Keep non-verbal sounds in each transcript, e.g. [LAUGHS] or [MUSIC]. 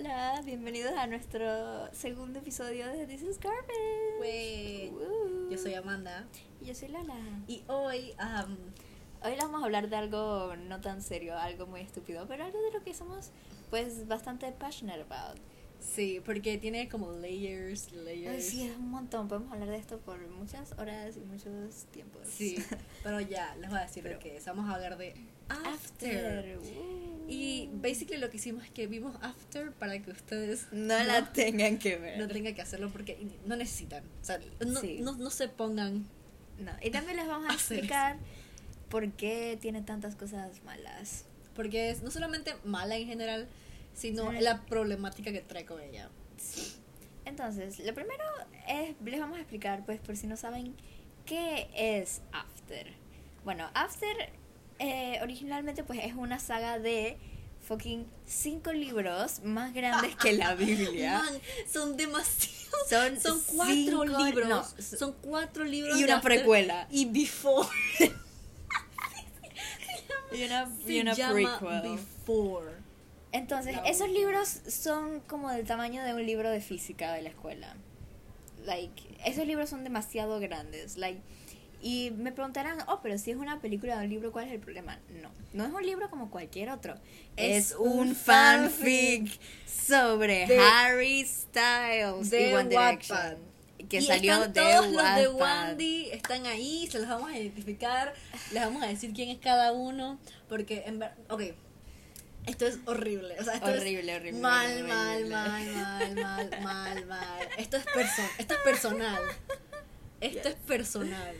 Hola, bienvenidos a nuestro segundo episodio de This is Garbage. Wey. Yo soy Amanda Y yo soy Lala. y hoy am, Hoy vamos a hablar de algo no tan serio, algo muy estúpido, pero algo de lo que somos pues bastante passionate about. sí, porque tiene como layers, layers. Ay, sí, es un montón. Podemos hablar de esto por muchas horas y muchos tiempos. Sí, [LAUGHS] pero ya les voy a decir Pero- lo que es. Vamos a hablar de After. Y basically lo que hicimos es que vimos After para que ustedes no la tengan que ver. no tengan que hacerlo porque no necesitan. O sea, no, Sí. no, no se pongan. No, y también les vamos a [LAUGHS] explicar por qué tiene tantas cosas malas. Porque es no solamente mala en general, sino Sí. la problemática que trae con ella. Entonces, lo primero es, les vamos a explicar, pues por si no saben, qué es After. Bueno, After eh, originalmente pues es una saga de fucking cinco libros más grandes que la Biblia. [LAUGHS] Man, son demasiados. Son Son cuatro cinco- libros. no, son cuatro libros. y de una After precuela. Y Before. [LAUGHS] Y una, Se y una llama prequel. Before. Entonces, esos libros son como del tamaño de un libro de física de la escuela. Like, esos libros son demasiado grandes. Like, y me preguntarán, oh, pero si es una película de un libro, ¿cuál es el problema? No, no es un libro como cualquier otro. Es, Es un fanfic sobre de- Harry Styles de y One Direction. Wattpad. Que y salió están de todos los de Wattpad. Wandy, están ahí, se los vamos a identificar, les vamos a decir quién es cada uno, porque en verdad, ok, esto es horrible, o sea, esto Horrible, es horrible, mal, horrible. mal, mal, mal, mal, mal, mal, esto es perso esto es personal, esto es personal,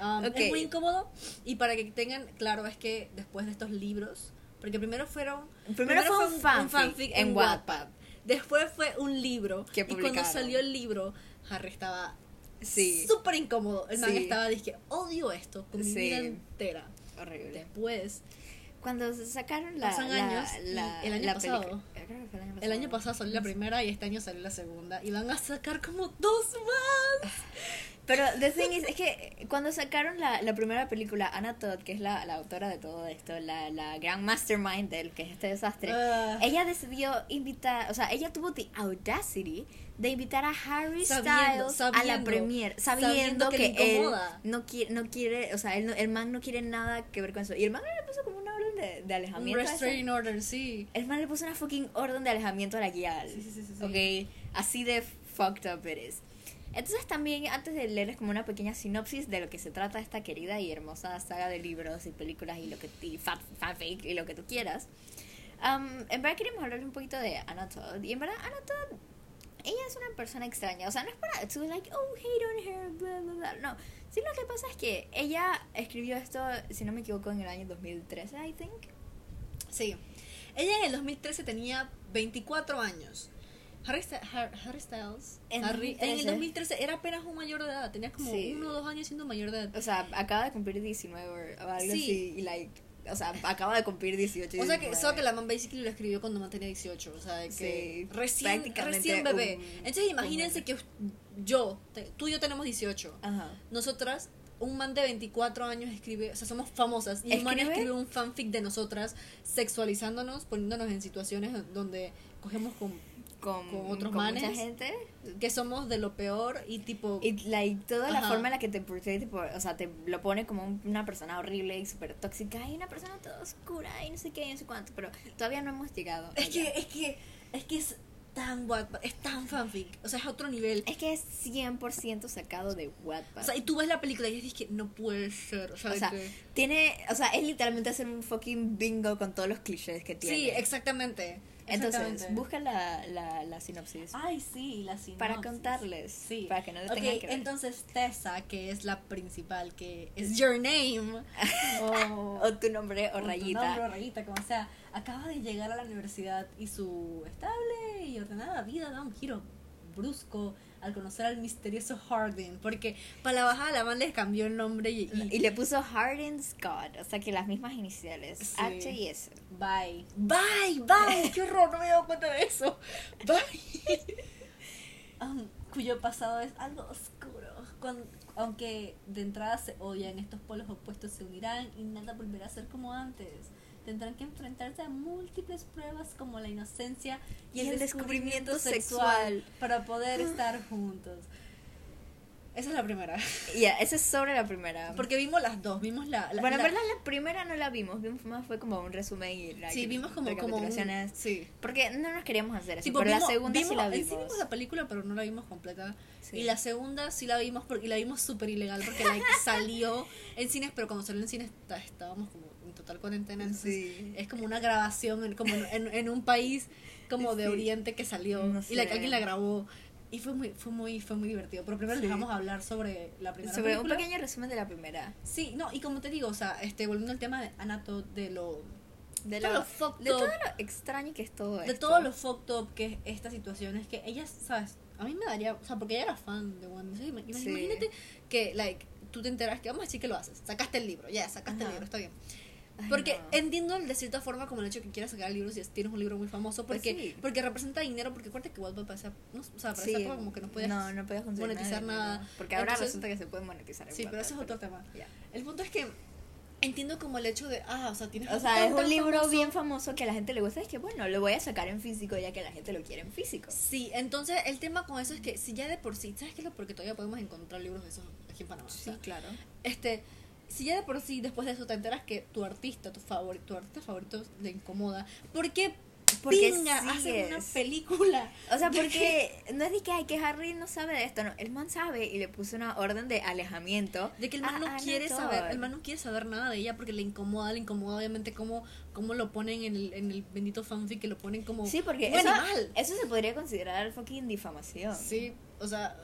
Um, Ok. es muy incómodo y para que tengan claro es que después de estos libros, porque primero fueron, Primero fue un fanfic en Wattpad. después fue un libro Que y cuando salió el libro Harry estaba Sí. súper incómodo. El man Sí. estaba, dije, odio esto con mi Sí. vida entera. Horrible. Después, Cuando sacaron la, Pasan años la- el año la pasado. creo que fue el año el año pasado salió la primera y este año salió la segunda. Y van a sacar como dos más. [LAUGHS] Pero the thing is, es que cuando sacaron la, la primera película, Anna Todd, que es la, la autora de todo esto, la, la gran mastermind del que es este desastre, Ah. ella decidió invitar, o sea, ella tuvo the audacity de invitar a Harry Sabiendo, Styles a la premiere, sabiendo, sabiendo que, él no quiere, no quiere, o sea, él no- el man no quiere nada que ver con eso. Y el man le puso como una orden de, de Un alejamiento. esa- restraining order, sí. el man le puso una fucking orden de alejamiento a la guía. Sí, sí, sí, sí, sí. Ok, así de fucked up it is. Entonces también, antes de leerles como una pequeña sinopsis de lo que se trata esta querida y hermosa saga de libros y películas y lo que y fan- fanfic y lo que tú quieras, um, en verdad queremos hablarles un poquito de Anna Todd. Y en verdad Anna Todd, ella es una persona extraña. O sea, no es para to like, oh, hate on her, bla, bla, bla. No. Sí, lo que pasa es que ella escribió esto, si no me equivoco, en el año 2013, I think. Sí. Ella en el 2013 tenía 24 años. Harry, Harry Styles. En Harry, en el 2013. 2013 era apenas un mayor de edad. Tenía como Sí. uno o dos años siendo mayor de edad. O sea, acaba de cumplir 19 o algo Sí. así. Y like, o sea, acaba de cumplir 18. y O sea que 19. solo que la man basically lo escribió cuando man tenía 18, o sea, que Sí, recién, recién bebé. un- Entonces imagínense que yo, te- tú y yo tenemos 18. Ajá. Nosotras, un man de 24 años escribe, o sea, somos famosas, y un man escribe un fanfic de nosotras sexualizándonos, poniéndonos en situaciones donde cogemos con Con, Con otros con manes. mucha gente. que somos de lo peor y tipo Y like, toda la forma en la que te tipo, o sea, te lo pone como un- una persona horrible y súper tóxica y una persona toda oscura y no sé qué y no sé cuánto. Pero todavía no hemos llegado. es allá. que es que es que es tan Wattpad, es tan fanfic, o sea, es otro nivel. Es que es 100% sacado de Wattpad. O sea, y tú ves la película y dices que no puede ser, o sea, O de sea, que- tiene, o sea, es literalmente hacer un fucking bingo con todos los clichés que tiene. Sí, exactamente. Entonces, busca la, la, la sinopsis. Ay, sí, la sinopsis. para contarles. Sí. Para que no le tengan que ver. entonces Tessa, que es la principal, que es Your Name, [LAUGHS] o, o tu nombre o o tu rayita. nombre o rayita, como sea, acaba de llegar a la universidad y su estable y ordenada vida da un giro brusco al conocer al misterioso Hardin, porque para la bajada la man les cambió el nombre y, y- Y le puso Harden Scott, o sea que las mismas iniciales, Sí. H y S. Bye. Bye, bye. Qué horror, no me he dado cuenta de eso. Bye. [LAUGHS] Um, cuyo pasado es algo oscuro. Cuan- aunque de entrada se odian, estos polos opuestos se unirán y nada volverá a ser como antes. Tendrán que enfrentarse a múltiples pruebas como la inocencia y, Y el, el descubrimiento, descubrimiento sexual, sexual. para poder estar juntos. Esa es la primera. [LAUGHS] Ya, esa es sobre la primera. Porque vimos las dos, vimos la... la- bueno, en la- verdad la primera no la vimos, vimos más fue como un resumen y like, Sí, vimos como, como un-. Sí. Porque no nos queríamos hacer eso, Tipo, pero vimos- la segunda sí vimos- la en vimos. vimos la película, pero no la vimos completa. Sí. Y la segunda sí la vimos porque, y la vimos súper ilegal porque like, [LAUGHS] salió en cines, pero cuando salió en cines está- estábamos como total cuarentena. Entonces Sí. es como una grabación en, como en, en- en un país como de Sí. Oriente que salió No y like, sé. alguien la grabó. Y fue muy, fue muy, fue muy divertido. Pero primero Sí. les vamos a hablar sobre la primera Sobre un película. pequeño resumen de la primera. Sí, no, y como te digo, o sea, este, volviendo al tema de Anato, de lo De lo, fucked de todo lo extraño que es todo de esto. todo lo fucked up que es esta situación es que ella, ¿sabes? A mí me daría, o sea, porque ella era fan de. Ima- Sí. Imagínate que, like, tú te enteras que, vamos a decir que lo haces. Sacaste el libro, ya, sacaste el Ajá. libro, está bien. Porque no. entiendo de cierta forma como el hecho que quieras sacar el libro si es- tienes un libro muy famoso, Pues porque, sí. porque representa dinero, porque acuérdate que Wattpad para esa, no, o sea, para Sí, esa como que no podías... no, no podías conseguir monetizar nada. Porque ahora Entonces- resulta que se puede monetizar. en Sí, pero ese es otro tema. El punto es que entiendo como el hecho de, ah, o sea, tienes O sea, tan, es un libro famoso. bien famoso que a la gente le gusta. Es que bueno, lo voy a sacar en físico ya que la gente lo quiere en físico. Sí, entonces el tema con eso es que si ya de por sí, ¿sabes qué es lo? Porque todavía podemos encontrar libros de esos aquí en Panamá. o sea, claro. este, si ya de por sí después de eso te enteras que tu artista, tu favorito, tu artista favorito le incomoda, ¿por qué Porque pinga sigues. una película? O sea, [LAUGHS] porque no es de que, ay, que Harry no sabe de esto, no. El man sabe y le puso una orden de alejamiento. De que el man no quiere saber, el man no quiere saber nada de ella porque le incomoda, le incomoda obviamente cómo, cómo lo ponen en el, en el bendito fanfic, que lo ponen como Sí, porque eso, animal. eso se podría considerar fucking difamación. Sí, o sea,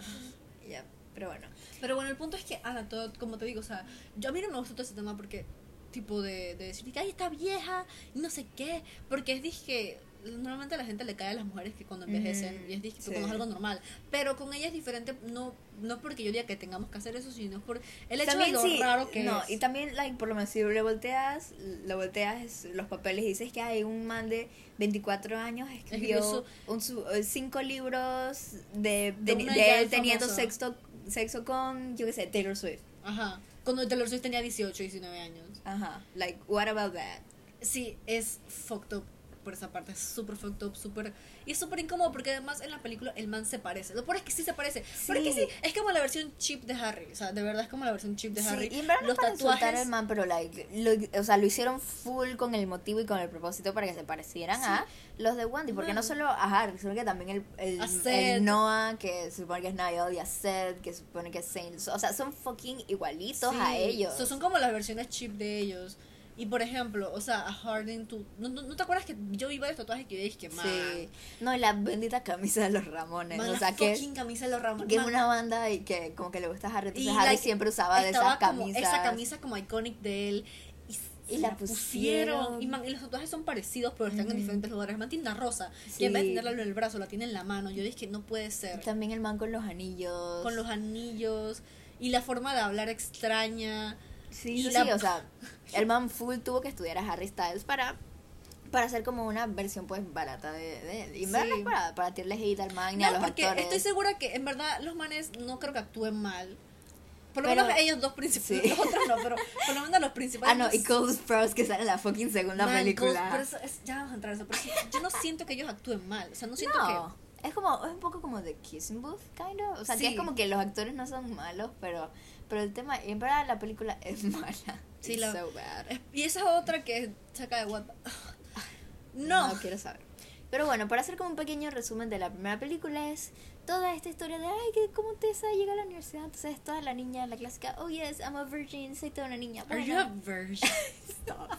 Ya, pero bueno. Pero bueno, el punto es que Ana Todd, como te digo, o sea, yo a mí no me gusta todo ese tema porque, tipo, de, de decir ay, está vieja y no sé qué, porque es dije, normalmente a la gente le cae a las mujeres que cuando envejecen Ujú, y es dije, sí. cuando es algo normal, pero con ella es diferente, no no porque yo diga que tengamos que hacer eso, sino por el hecho también de lo sí, raro que no, es. y también, like, por lo menos si le volteas, le volteas los papeles y dices que hay un man de 24 años escribió Escribió un su- eh, cinco libros de, de, De de él teniendo famosa. Sexo, con, yo qué sé, Taylor Swift. Ajá. Cuando Taylor Swift tenía 18, 19 años. Ajá, like, what about that? Sí, es fucked up por esa parte, es súper fucked up, súper... Y es súper incómodo porque además en la película el man se parece. Lo peor es que sí se parece. Sí. sí, es como la versión cheap de Harry. O sea, de verdad es como la versión cheap de Sí, Harry. y en verdad no Los para insultar tatuajes... al man, pero like, lo, o sea, lo hicieron full con el motivo y con el propósito para que se parecieran Sí. a los de Wendy, porque no Man. solo a Harry, sino que también el, el, el Noah, que se supone que es Niall, y a Seth, que se supone que es Saint, o sea, son fucking igualitos a ellos. so, son como las versiones cheap de ellos. Y por ejemplo, o sea, a Harding, tú. ¿No, no, no te acuerdas que yo vi varios tatuajes que yo dije que man? Sí. No, y la bendita camisa de los Ramones, man, o la sea, que, fucking camisa de los Ramones. que es man, una banda y que como que le gusta a Harry, entonces y, Harry like, siempre usaba de esas camisas. Esa camisa como iconic de él. Y, Y la pusieron. Y, man, y los tatuajes son parecidos, pero están en Ujú. diferentes lugares. Man tiene una rosa. Sí. Y en vez de tenerla en el brazo, la tiene en la mano. Yo dije que no puede ser. También el man con los anillos. Con los anillos. Y la forma de hablar extraña. Sí, Y sí, la- o sea, [LAUGHS] el man full tuvo que estudiar a Harry Styles para para hacer como una versión pues barata de, de. Y Sí. para, para tirarle hate al man a No, los porque actores. estoy segura que en verdad los manes no creo que actúen mal. Por lo Pero- menos ellos dos principales. Sí. Los otros no, pero por lo menos los principales. [LAUGHS] Ah, no, y Cole Sprouse que sale en la fucking segunda Man, película. Ghost- pero es- ya vamos a entrar en eso. Pero yo no siento que ellos actúen mal. O sea, no siento no, es como, es un poco como The Kissing Booth, kind of. O sea, que Sí. es como que los actores no son malos, pero, pero el tema, en verdad la película [LAUGHS] es mala. Sí, It's la- so bad. Y esa es otra que saca de Wattpad. [SIGHS] No. No quiero saber. Pero bueno, para hacer como un pequeño resumen de la primera película es toda esta historia de, ay, que cómo Tessa llega a la universidad. Entonces, toda la niña, la clásica, oh yes, I'm a virgin, soy toda una niña Are you buena. a virgin? [LAUGHS] Stop.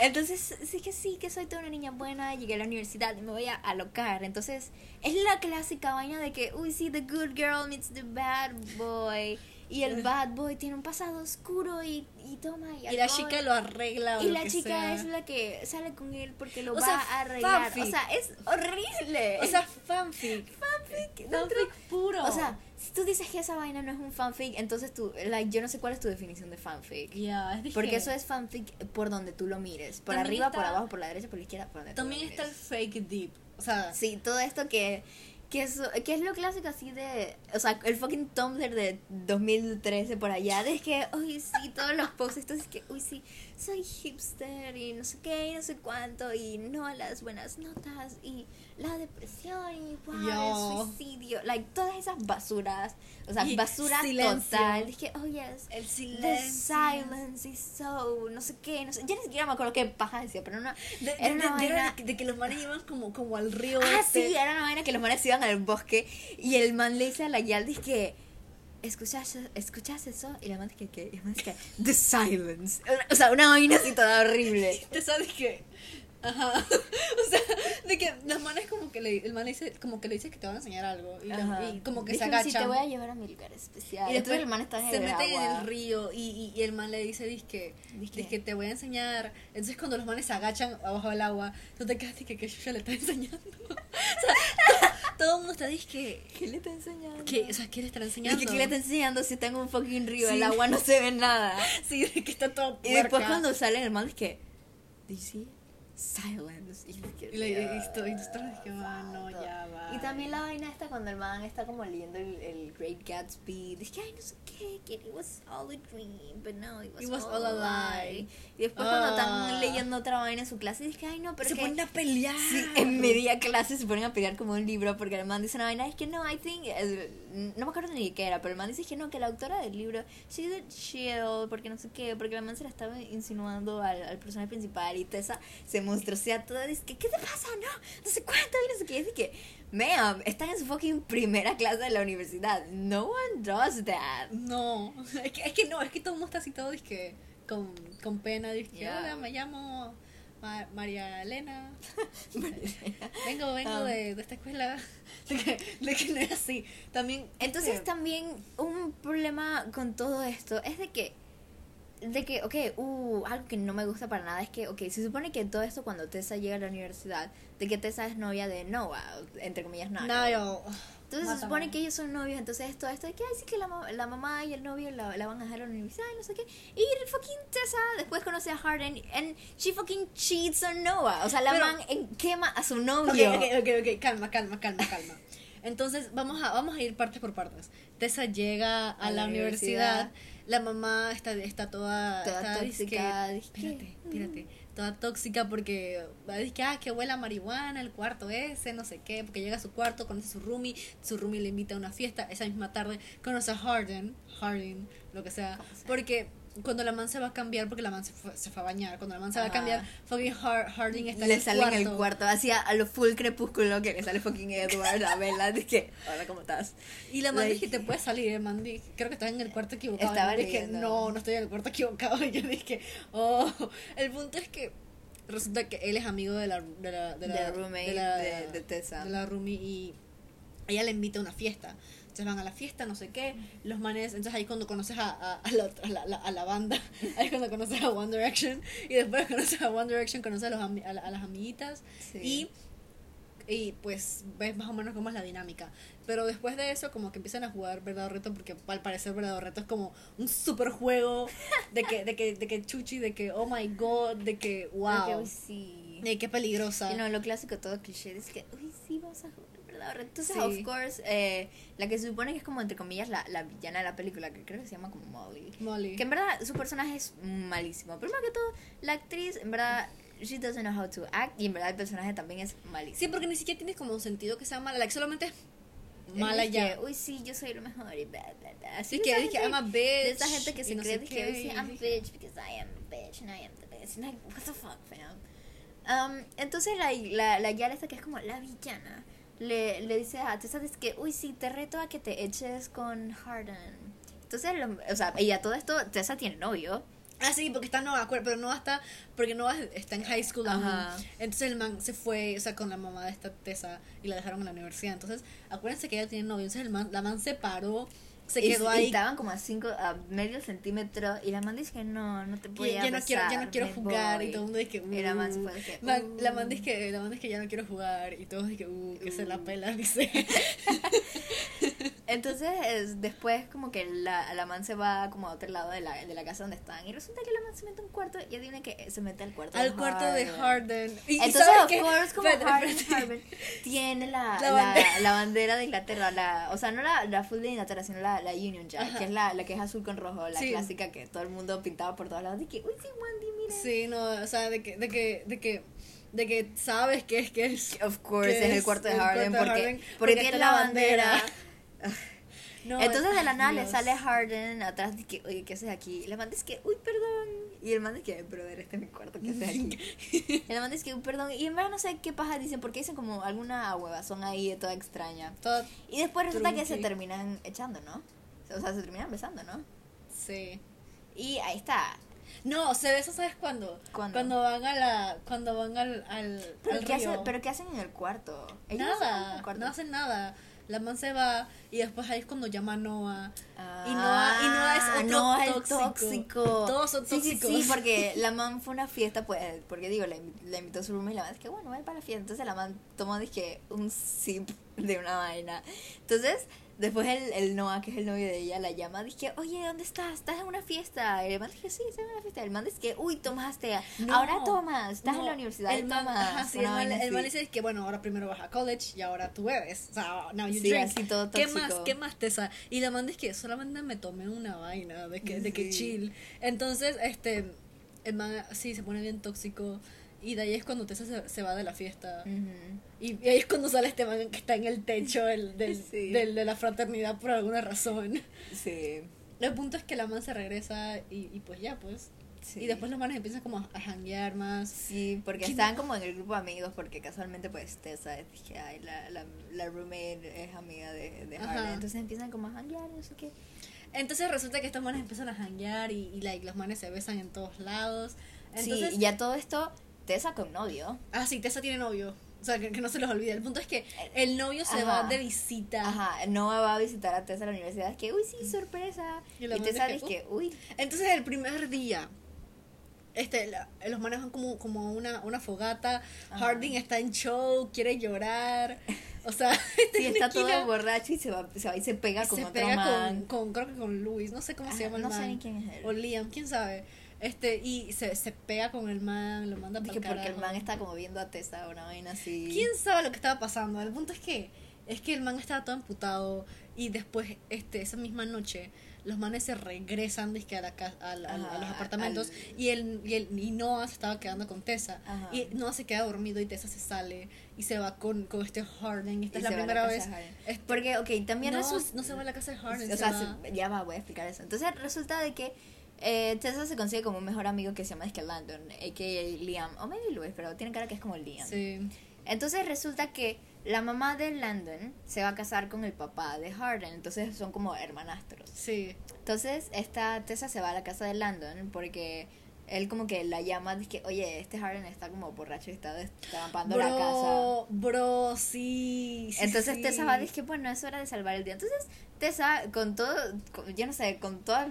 Entonces, sí que sí, que soy toda una niña buena, llegué a la universidad y me voy a alocar. Entonces, es la clásica vaina de que, uy, sí, the good girl meets the bad boy. Y el bad boy tiene un pasado oscuro y, y toma y Y la chica lo arregla. o Y lo la que chica sea. es la que sale con él porque lo O va sea, a arreglar. fanfic. O sea, es horrible. O sea, fanfic. fanfic. Fanfic puro. O sea, si tú dices que esa vaina no es un fanfic, entonces tú, like, yo no sé cuál es tu definición de fanfic. Dije- Porque eso es fanfic por donde tú lo mires. Por También arriba, por abajo, por la derecha, por la izquierda, por donde tú También lo está el fake deep. O sea, Sí, todo esto que, que, es, que es lo clásico así de... O sea, el fucking Tumblr de 2013 por allá. De que, uy, sí, todos los posts, estos es que, uy, sí, soy hipster y no sé qué y no sé cuánto y no las buenas notas y la depresión y wow, Yo. Suicidio, like todas esas basuras, o sea, Y basura silencio. total. Dije, oh yes, El the silencio. silence is so, no sé qué, no sé, ya ni siquiera me acuerdo qué paja decía, pero no, De, era de- una de- vaina- de- que los manes iban como, como al río. Ah, este. sí, era una vaina que los manes iban al bosque y el man le dice a la Yal, dice que, ¿escuchas, ¿escuchas eso? Y la man dice que, y el man dice que, the silence. O sea, una vaina así toda horrible. [LAUGHS] Te sabes que. Ajá. [LAUGHS] O sea, de que los manes como que le, el man le dice, como que le dice que te van a enseñar algo. Y, Ajá. y como que Dice, se "Sí, agachan. te voy a llevar a mi lugar especial. y después el man está en se el meten en el río y, y, y el man le dice, Dizque. que te voy a enseñar. Entonces cuando los manes se agachan abajo del agua, tú te quedas que que ya le está [LAUGHS] enseñando. [LAUGHS] o sea, to- todo el mundo está que ¿Qué le está enseñando? que, o sea, ¿qué le estará ¿Y enseñando? que ¿Qué le está enseñando si está en un fucking río? Sí. El agua no se ve nada. Sí, de que está todo Y después puerca. cuando sale el man dice que, ¿do you see? Silence. Y, Y, le, y, esto- y nosotros ah, no, ya va. Y también la vaina esta cuando el man está como leyendo el, el Great Gatsby. Dice que, ay, no sé qué, que it was all a dream, but no, it was, It was all, all a lie. lie. Y después cuando Ah. están leyendo otra vaina en su clase, dice que, ay, no, pero se que... ponen a pelear. Sí, en media clase se ponen a pelear como un libro porque el man dice una vaina, es que no, I think, no me acuerdo ni qué era, pero el man dice que no, que la autora del libro, she's a chill, porque no sé qué, porque el man se la estaba insinuando al, al personaje principal y Tessa se monstruosea toda, dice que, ¿qué te pasa? No, no sé cuánto, no sé qué, dice que, ma'am, están en su fucking primera clase de la universidad, no one does that. No, es que, es que no, es que todo el mundo está así todo que con, con pena, dice que, Yeah. hola, me llamo Ma- María Elena, [LAUGHS] vengo, vengo Um. de, de esta escuela, [LAUGHS] de que, de que no es así. También, Entonces también un problema con todo esto es de que, de que, ok, uh, algo que no me gusta para nada es que, ok, se supone que todo esto cuando Tessa llega a la universidad, de que Tessa es novia de Noah, entre comillas, Noah. no, Entonces se mátame. supone que ellos son novios, entonces todo esto de que, ay, sí que la, la mamá y el novio la, la van a dejar a la universidad y no sé qué. Y fucking Tessa después conoce a Harden and she fucking cheats on Noah. O sea, la Pero- man en- quema a su novio. ok, ok, ok, calma, calma, calma, calma. Entonces, vamos a, vamos a ir partes por partes. Tessa llega a, A la, la universidad. universidad. La mamá está, está toda, Toda está, tóxica, dizque- dizque, espérate, espérate, toda tóxica porque dice que, ah, que huele a marihuana el cuarto ese, no sé qué, porque llega a su cuarto, conoce a su roomie, su roomie le invita a una fiesta, esa misma tarde conoce a Harden, Harden, lo que sea. porque cuando la man se va a cambiar, porque la man se fue, se fue a bañar, cuando la man se va a cambiar, fucking Har- Harding está le en el sale cuarto. en el cuarto, hacía a lo full crepúsculo que le sale fucking Edward a Bella, [LAUGHS] que, hola, ¿cómo estás? Y la man Like- dije, te puedes salir, el man dije, creo que estás en el cuarto equivocado. Estaba y dije, no, no estoy en el cuarto equivocado. [LAUGHS] Y yo dije, oh, el punto es que resulta que él es amigo de la, de la, de la, De la roommate de- de Tessa. de la roomie y ella le invita a una fiesta. Entonces van a la fiesta, no sé qué, los manes, entonces ahí cuando conoces a, a, a la, a, la, a la banda, [LAUGHS] ahí cuando conoces a One Direction y después [LAUGHS] conoces a One Direction, conoces a, los, a, la- a las amiguitas Sí. y y pues ves más o menos cómo es la dinámica. Pero después de eso, como que empiezan a jugar verdad o reto, porque al parecer verdad o reto es como un super juego de que, de que, de que chuchi, de que oh my god, de que De que, wow, uy, sí. de que peligrosa. Y no, lo clásico, todo cliché, es que, uy, sí, vamos a jugar, Entonces, Sí. of course, eh, la que se supone que es como, entre comillas, la, la villana de la película, que creo que se llama como Molly. Molly. Que en verdad su personaje es malísimo. Primero que todo, la actriz, en verdad, she doesn't know how to act. Y en verdad el personaje también es malísimo. Sí, porque ni siquiera tienes como un sentido que sea mala, like, solamente es Es mala que, ya. Uy, sí, yo soy lo mejor y bla, bla, bla. Así que dije, I'm a bitch. de esa gente que se no cree que I'm dije, bitch because I am bitch and I am the best. And like, what the fuck, fam? Um, entonces la, la, la Yara esta que es como la villana le, le dice a Tessa dice que, uy, sí, te reto a que te eches con Harden. Entonces, lo- o sea, y a todo esto, Tessa tiene novio. Ah, sí, porque está acuer- pero Noah está, porque Noah está en high school aún. Ajá. Entonces el man se fue, o sea, con la mamá de esta Tessa y la dejaron en la universidad. Entonces, acuérdense que ella tiene novio. Entonces el man, la man se paró, se quedó y ahí. estaban como a cinco, a medio centímetro. Y la man dice que no, no te voy que a ya no quiero, ya no quiero jugar voy. y todo el mundo dice que Y la man uh. fue que, Man, la uh. man dice que la man dice que ya no quiero jugar y todos dicen que uh, que se la Uh. pela [LAUGHS] dice [LAUGHS] Entonces, es- después como que la, la man se va como a otro lado de la, de la casa donde están. Y resulta que la man se mete a un cuarto y adivina que se mete al cuarto Al cuarto de Harden. Y- Entonces, ¿sabes of qué? course, como Espérate, Harden, espérate. Harden tiene la, La bandera. la bandera de Inglaterra, la, o sea, no la, full de Inglaterra, sino la, Union Jack, Ajá. que es la, la que es azul con rojo, la Sí. clásica que todo el mundo pintaba por todos lados. Y que, uy, sí, Wendy, mira. Sí, no, o sea, de que, de que, de que, de que sabes que es que es. Of course, que es el cuarto de Harden, cuarto de porque, Harden, porque, está tiene la bandera. No, [LAUGHS] Entonces de la nada le sale Harden atrás de que, oye, ¿qué haces aquí? Y man dice que, uy, perdón. Y el man dice que, brother, este es mi cuarto, ¿qué haces aquí? y [LAUGHS] el man dice que, uy, perdón. Y en verdad no sé qué paja dicen, porque dicen como alguna huevazón ahí toda extraña. Todo- Y después resulta que se terminan echando, ¿no? O sea, se terminan besando, ¿no? sí. Y ahí está. No, se besan, ¿sabes cuándo? ¿Cuándo? Cuando van a la, cuando van al, al, ¿Pero, al ¿qué, río. hace- ¿Pero qué hacen en el cuarto? Ellos no nada, el cuarto. no hacen nada. La man se va y después ahí es cuando llama a Noah. Ah, Y Noah- y Noah es otro Noah tóxico. tóxico. Todos son Sí, sí, tóxicos. Sí, porque la man fue una fiesta, pues, porque digo, la, invi- la invitó a su roommate y la man es que, bueno, voy para la fiesta. Entonces la man tomó, dije, un sip de una vaina. Entonces, después el, el Noah, que es el novio de ella, la llama, dije, oye, ¿dónde estás? ¿Estás en una fiesta? El man dije, sí, estoy en una fiesta. El man dice que, uy, tomaste. No, ahora tomas. Estás en la universidad el man, tomas. ajá, sí, una el man, el dice que bueno, ahora primero vas a college y ahora tú bebes. O sea, now you Sí, drink. así todo ¿Qué tóxico. más? ¿Qué más tesa? Y la man dice que solamente me tomé una vaina, de que, de que chill. Entonces, este, el man sí se pone bien tóxico. Y de ahí es cuando Tessa se, se va de la fiesta. Ujú. Y, y ahí es cuando sale este man que está en el techo del, del, [LAUGHS] Sí. del- de la fraternidad por alguna razón. Sí. El punto es que la man se regresa y, y pues ya, pues. sí. Y después los manes empiezan como a, a janguear más. Sí, porque ¿Quién- estaban como en el grupo de amigos, porque casualmente pues Tessa, dije, ay, la, la, la roommate es amiga de, de. Harden, entonces empiezan como a janguear, no sé qué. Entonces resulta que estos manes empiezan a janguear y, y like, los manes se besan en todos lados. Entonces, sí, y ya todo esto, Tessa con novio. ah, sí, Tessa tiene novio. O sea, que, que no se los olvide. El punto es que el novio se Ajá. va de visita. Ajá, Noah va a visitar a Tessa a la universidad, es que, uy, sí, sorpresa. Y Y, Tessa dice, dice que, uy, Entonces el primer día, este, la- los manes van como, como una, una fogata. Ajá. Harding está en show, quiere llorar. O sea, [LAUGHS] sí, está todo borracho y se va, se va y se pega con se otro pega man. con, con, creo que con Luis, no sé cómo se llama el no sé man. ni quién es él. O Liam, quién sabe. Este, y se, se pega con el man, lo manda para porque el man está como viendo a Tessa, una vaina así. ¿Quién sabe lo que estaba pasando? El punto es que es que el man estaba todo emputado y después este esa misma noche los manes se regresan dizque, a, la a, la- a la- a los Ajá, apartamentos al- y el y el y Noah se estaba quedando con Tessa Ajá. y Noah se queda dormido y Tessa se sale y se va con, con este Harden esta Y es la primera casa vez Harden. este- Porque, ok, también no, resulta... no se va a la casa de Harden O se sea, va- se- ya va, voy a explicar eso. Entonces resulta de que eh, Tessa se consigue como un mejor amigo que se llama que Landon, a.k.a. Liam, o maybe Luis, pero tiene cara que es como Liam. sí Entonces resulta que la mamá de Landon se va a casar con el papá de Harden, entonces son como hermanastros. sí Entonces esta Tessa se va a la casa de Landon porque él como que la llama, dice que, oye, este Harden está como borracho y está destampando la casa. bro bro sí, sí, Entonces sí. Tessa va, dice que bueno, es hora de salvar el día. Entonces Tessa, con todo, con- yo no sé, con todo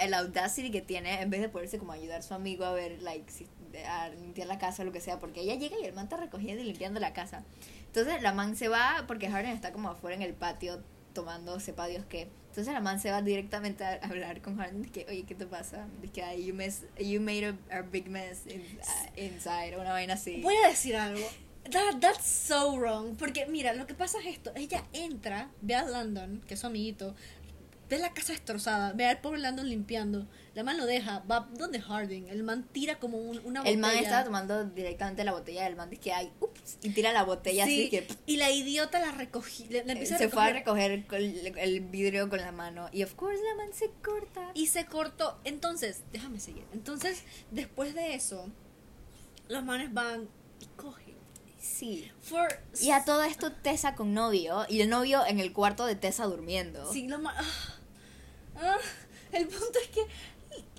el, audacity que tiene, en vez de ponerse como ayudar a su amigo a ver, like, si- a limpiar la casa o lo que sea, porque ella llega y el man está recogiendo y limpiando la casa. Entonces la man se va porque Harden está como afuera en el patio tomando sepa Dios qué. Entonces la man se va directamente a hablar con Harden de que, oye, ¿qué te pasa? Que "Ay, you, mess, you made a, a big mess in- uh, inside, una vaina así. Voy a decir algo. That, that's so wrong. Porque mira, lo que pasa es esto. Ella entra, ve a Landon, que es su amiguito, ve la casa destrozada, ve al pobre Landon limpiando. La man lo deja, va donde Harding. El man tira como un- una botella. El man estaba tomando directamente la botella del man, dice que hay, ups, y tira la botella Sí, así que y la idiota la recogí. Empieza se a fue a recoger el, el vidrio con la mano. Y of course la man se corta. y se cortó. Entonces, déjame seguir. Entonces, después de eso, los manes van y cogen. sí. For Y a todo esto Tessa con novio, y el novio en el cuarto de Tessa durmiendo. Sí, lo ma- ah, el punto es que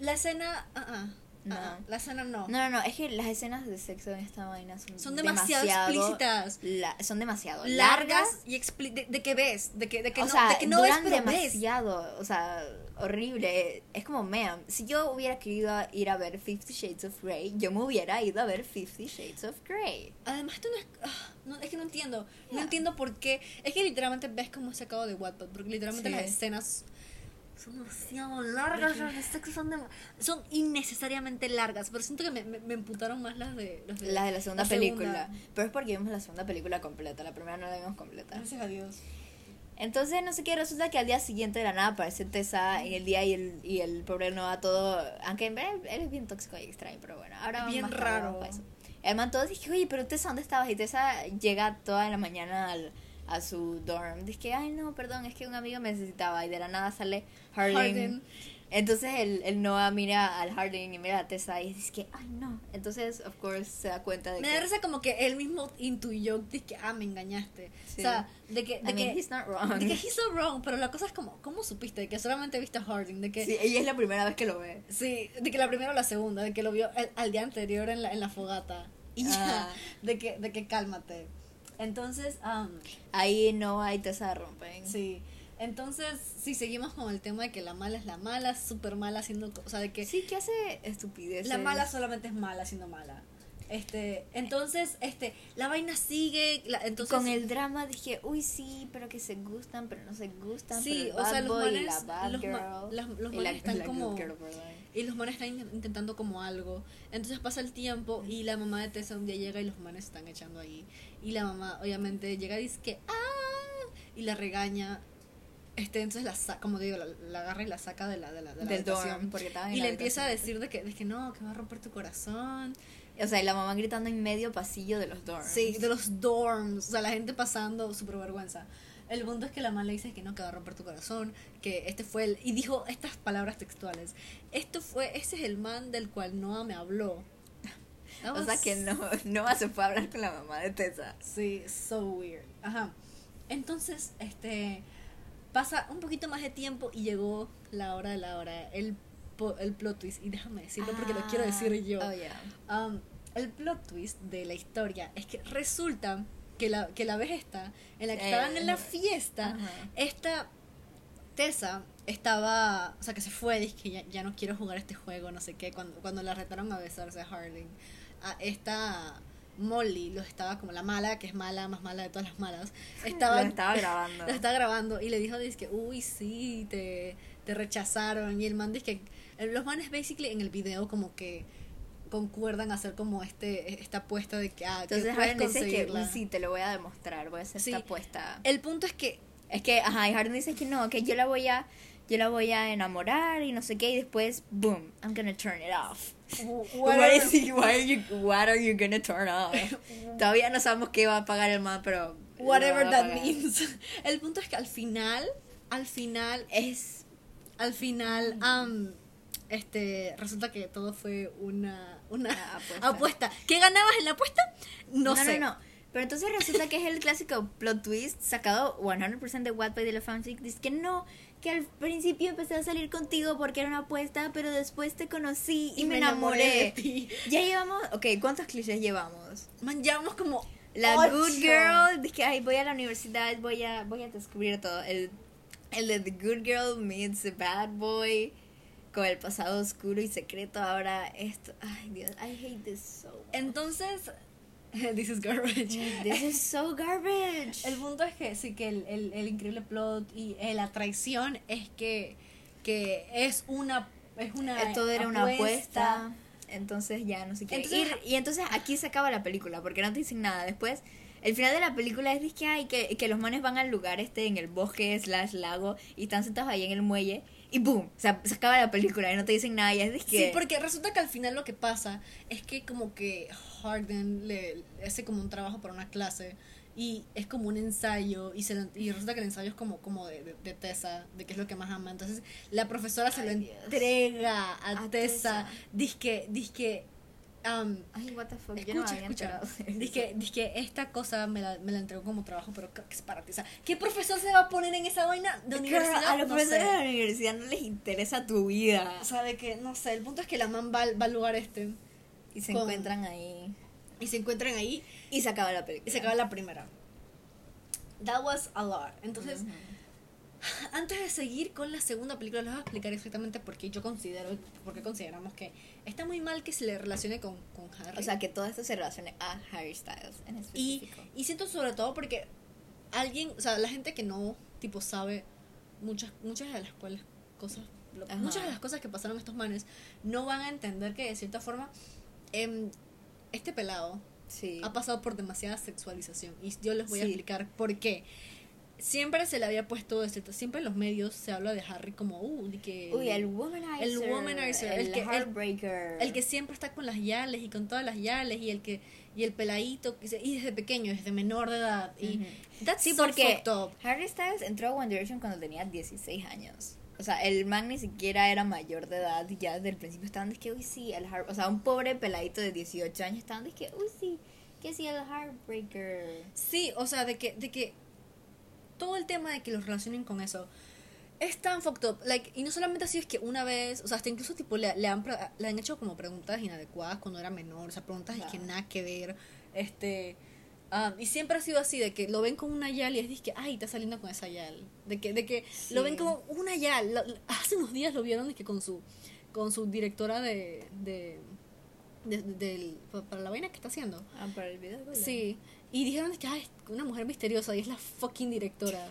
la escena. ah, ah, No. La escena no. No, no, no, es que las escenas de sexo en esta vaina son, Son demasiado, explícitas. la- son demasiado Largas largas. y expli de, de que ves, de que, de que o no, sea, de que no ves, duran pero ves. demasiado, o sea, horrible. Es como, man, si yo hubiera querido ir a ver Fifty Shades of Grey, yo me hubiera ido a ver Fifty Shades of Grey. Además, esto no es, no, es que no entiendo. No Yeah. entiendo por qué. Es que literalmente ves cómo es sacado de Wattpad. Porque literalmente Sí. las escenas son demasiado largas. Las de sexo son, dem- son innecesariamente largas. Pero siento que me, me, me emputaron más las de, los de La de la segunda la película. Pero es porque vimos la segunda película completa, la primera no la vimos completa. Gracias a Dios. Entonces, no sé qué, resulta que al día siguiente de la nada aparece Tessa en el día y el, y el pobre no va todo. Aunque en verdad él es bien tóxico y extraño, pero bueno, ahora Bien más raro. El man todo dice, oye, pero Tessa, ¿dónde estabas? Y Tessa llega toda la mañana al, a su dorm. Dice que, ay, no, perdón, es que un amigo me necesitaba. Y de la nada sale Harding. Entonces el, el Noah mira al Harding y mira a Tessa y dice que, ay, no. Entonces, of course, se da cuenta de Me que. da risa como que él mismo intuyó de que, ah, me engañaste. Sí. O sea, de que, de I mean, que, he's not wrong. de que he's so wrong. Pero la cosa es como, ¿cómo supiste? Que solamente viste a Harding. De que, Sí, ella es la primera vez que lo ve. Sí, de que la primera o la segunda, de que lo vio el- al día anterior en la, en la fogata. Y ya, Ah. de que, de que cálmate. Entonces, um, Ahí Noah y Tessa rompen. sí. Entonces, si seguimos con el tema de que la mala es la mala, súper mala haciendo. O sea, de que Sí, que hace estupideces. la mala solamente es mala siendo mala. Este, entonces, este, la vaina sigue. La, entonces, Con el drama dije, uy, sí, pero que se gustan, pero no se gustan. Sí, pero el o sea, los manes- la bad los ma- girl. las- los y manes la- están [LAUGHS] la como- girl. Y los manes están in- intentando como algo. Entonces pasa el tiempo y la mamá de Tessa un día llega y los manes están echando ahí. Y la mamá obviamente llega y dice que ¡ah! Y la regaña. Este, entonces la sa- como digo, la, la agarra y la saca de la, de la, de la Del habitación. dorm, porque Y le empieza a decir de que, de que no, que va a romper tu corazón. O sea, y la mamá gritando en medio pasillo de los dorms. Sí, de los dorms. O sea, la gente pasando súper vergüenza. El punto es que la mamá le dice que no, que va a romper tu corazón, que este fue el... Y dijo estas palabras textuales. Esto fue, ese es el man del cual Noah me habló. [LAUGHS] That O sea que no, no se fue a hablar con la mamá de Tessa. Sí, so weird. Ajá. Entonces, este... Pasa un poquito más de tiempo y llegó la hora de la hora. El, el plot twist. Y déjame decirlo porque lo quiero decir yo. Oh, yeah. Um, el plot twist de la historia es que resulta que la, que la vez esta, en la que Eh, estaban en la fiesta, Ajá. esta Tessa estaba, o sea, que se fue, dice que ya, ya no quiero jugar este juego, no sé qué, cuando, cuando la retaron a besarse a Harding. A esta Molly, lo estaba como la mala, que es mala, más mala de todas las malas, [LAUGHS] estaba, Lo [LAUGHS] estaba grabando. lo estaba grabando y le dijo, dice que, uy, sí, te, te rechazaron. Y el man dice que, los manes basically en el video como que concuerdan hacer como este esta apuesta de que, ah, Entonces Harden dice que, sí, te lo voy a demostrar, voy a hacer Sí. esta apuesta. El punto es que Es que, ajá, y Harden dice que no, que yo la voy a, yo la voy a enamorar y no sé qué, y después, boom, I'm gonna turn it off. What, whatever- is he- why are you, what are you gonna turn off? [LAUGHS] Todavía no sabemos qué va a pagar el man, pero... whatever that pagar. means. [LAUGHS] El punto es que al final, al final, Es... al final, um, este, resulta que todo fue una, una apuesta. apuesta. ¿Qué ganabas en la apuesta? No, No, sé. no, no. Pero entonces resulta que es el clásico plot twist sacado 100% de Wattpad de la fanfic. Dice que no, que al principio empecé a salir contigo porque era una apuesta, pero después te conocí y, me enamoré. de ti. Ya llevamos, ok, ¿cuántos clichés llevamos? Man, llevamos como La ocho. good girl, que ay, voy a la universidad, voy a, voy a descubrir todo. El, el de the good girl meets the bad boy, con el pasado oscuro y secreto. Ahora esto, ay Dios, I hate this so much. Entonces, [LAUGHS] this is garbage. This is so garbage. [LAUGHS] El punto es que sí, que el, el, el increíble plot y eh, la traición es que, que es una es una Eh, todo era una apuesta. Entonces ya no sé qué. Entonces- y, y entonces aquí se acaba la película, porque no te dicen nada. Después, el final de la película es que, ay, que, que los manes van al lugar este en el bosque slash lago y están sentados ahí en el muelle y boom, o sea, se acaba la película y no te dicen nada y es de que... Sí, porque resulta que al final lo que pasa es que como que Harden le hace como un trabajo para una clase y es como un ensayo y se lo- y resulta que el ensayo es como como de, de, de Tessa, de qué es lo que más ama. Entonces la profesora se lo Dios. entrega a, A Tessa, Tessa. dice que um, Ay, what the fuck. yo no me escucha, había escucha. Dije, dije, esta cosa me la, me la entregó como trabajo, pero creo que es para ti. O sea, ¿qué profesor se va a poner en esa vaina de universidad? a los No profesores sé. de la universidad no les interesa tu vida. O sea, de que, no sé, el punto es que la man va, va al lugar este Y se Con- encuentran ahí. y se encuentran ahí Y se acaba la película. y se acaba la primera. That was a lot. Entonces. Antes de seguir con la segunda película, les voy a explicar exactamente por qué yo considero, por qué consideramos que está muy mal que se le relacione con, con Harry. O sea, que todo esto se relacione a Harry Styles en y, específico. y siento sobre todo porque alguien, o sea, la gente que no, tipo, sabe muchas, muchas de las cuales cosas, Ajá. muchas de las cosas que pasaron estos manes, no van a entender que de cierta forma, em, este pelado sí. ha pasado por demasiada sexualización. Y yo les voy a explicar por qué. Siempre se le había puesto, este- siempre en los medios se habla de Harry como, uh, de que... Uy, el womanizer. el womanizer, El, el que- heartbreaker. el que siempre está con las yales y con todas las yales y el que y el peladito y desde pequeño desde menor de edad y that's Sí, so porque up. Harry Styles entró a One Direction cuando tenía 16 años. O sea, el man ni siquiera era mayor de edad y ya desde el principio estaban de que, uy, sí, el heart... O sea, un pobre peladito de 18 años estaban de que, uy, sí, que sí, el Heartbreaker. sí o sea de que de que todo el tema de que los relacionen con eso es tan fucked up like y no solamente así es que una vez o sea hasta incluso tipo le, le han le han hecho como preguntas inadecuadas cuando era menor o sea preguntas de que Ajá. nada que ver este ah, y siempre ha sido así de que lo ven con una yal y es de que ay está saliendo con esa yal de que de que lo Sí. ven como una yal Lo- hace unos días lo vieron de que con su con su directora de de, de- de- del- para la vaina que está haciendo Ah, para el video. Sí, y dijeron que ay, una mujer misteriosa y es la fucking directora.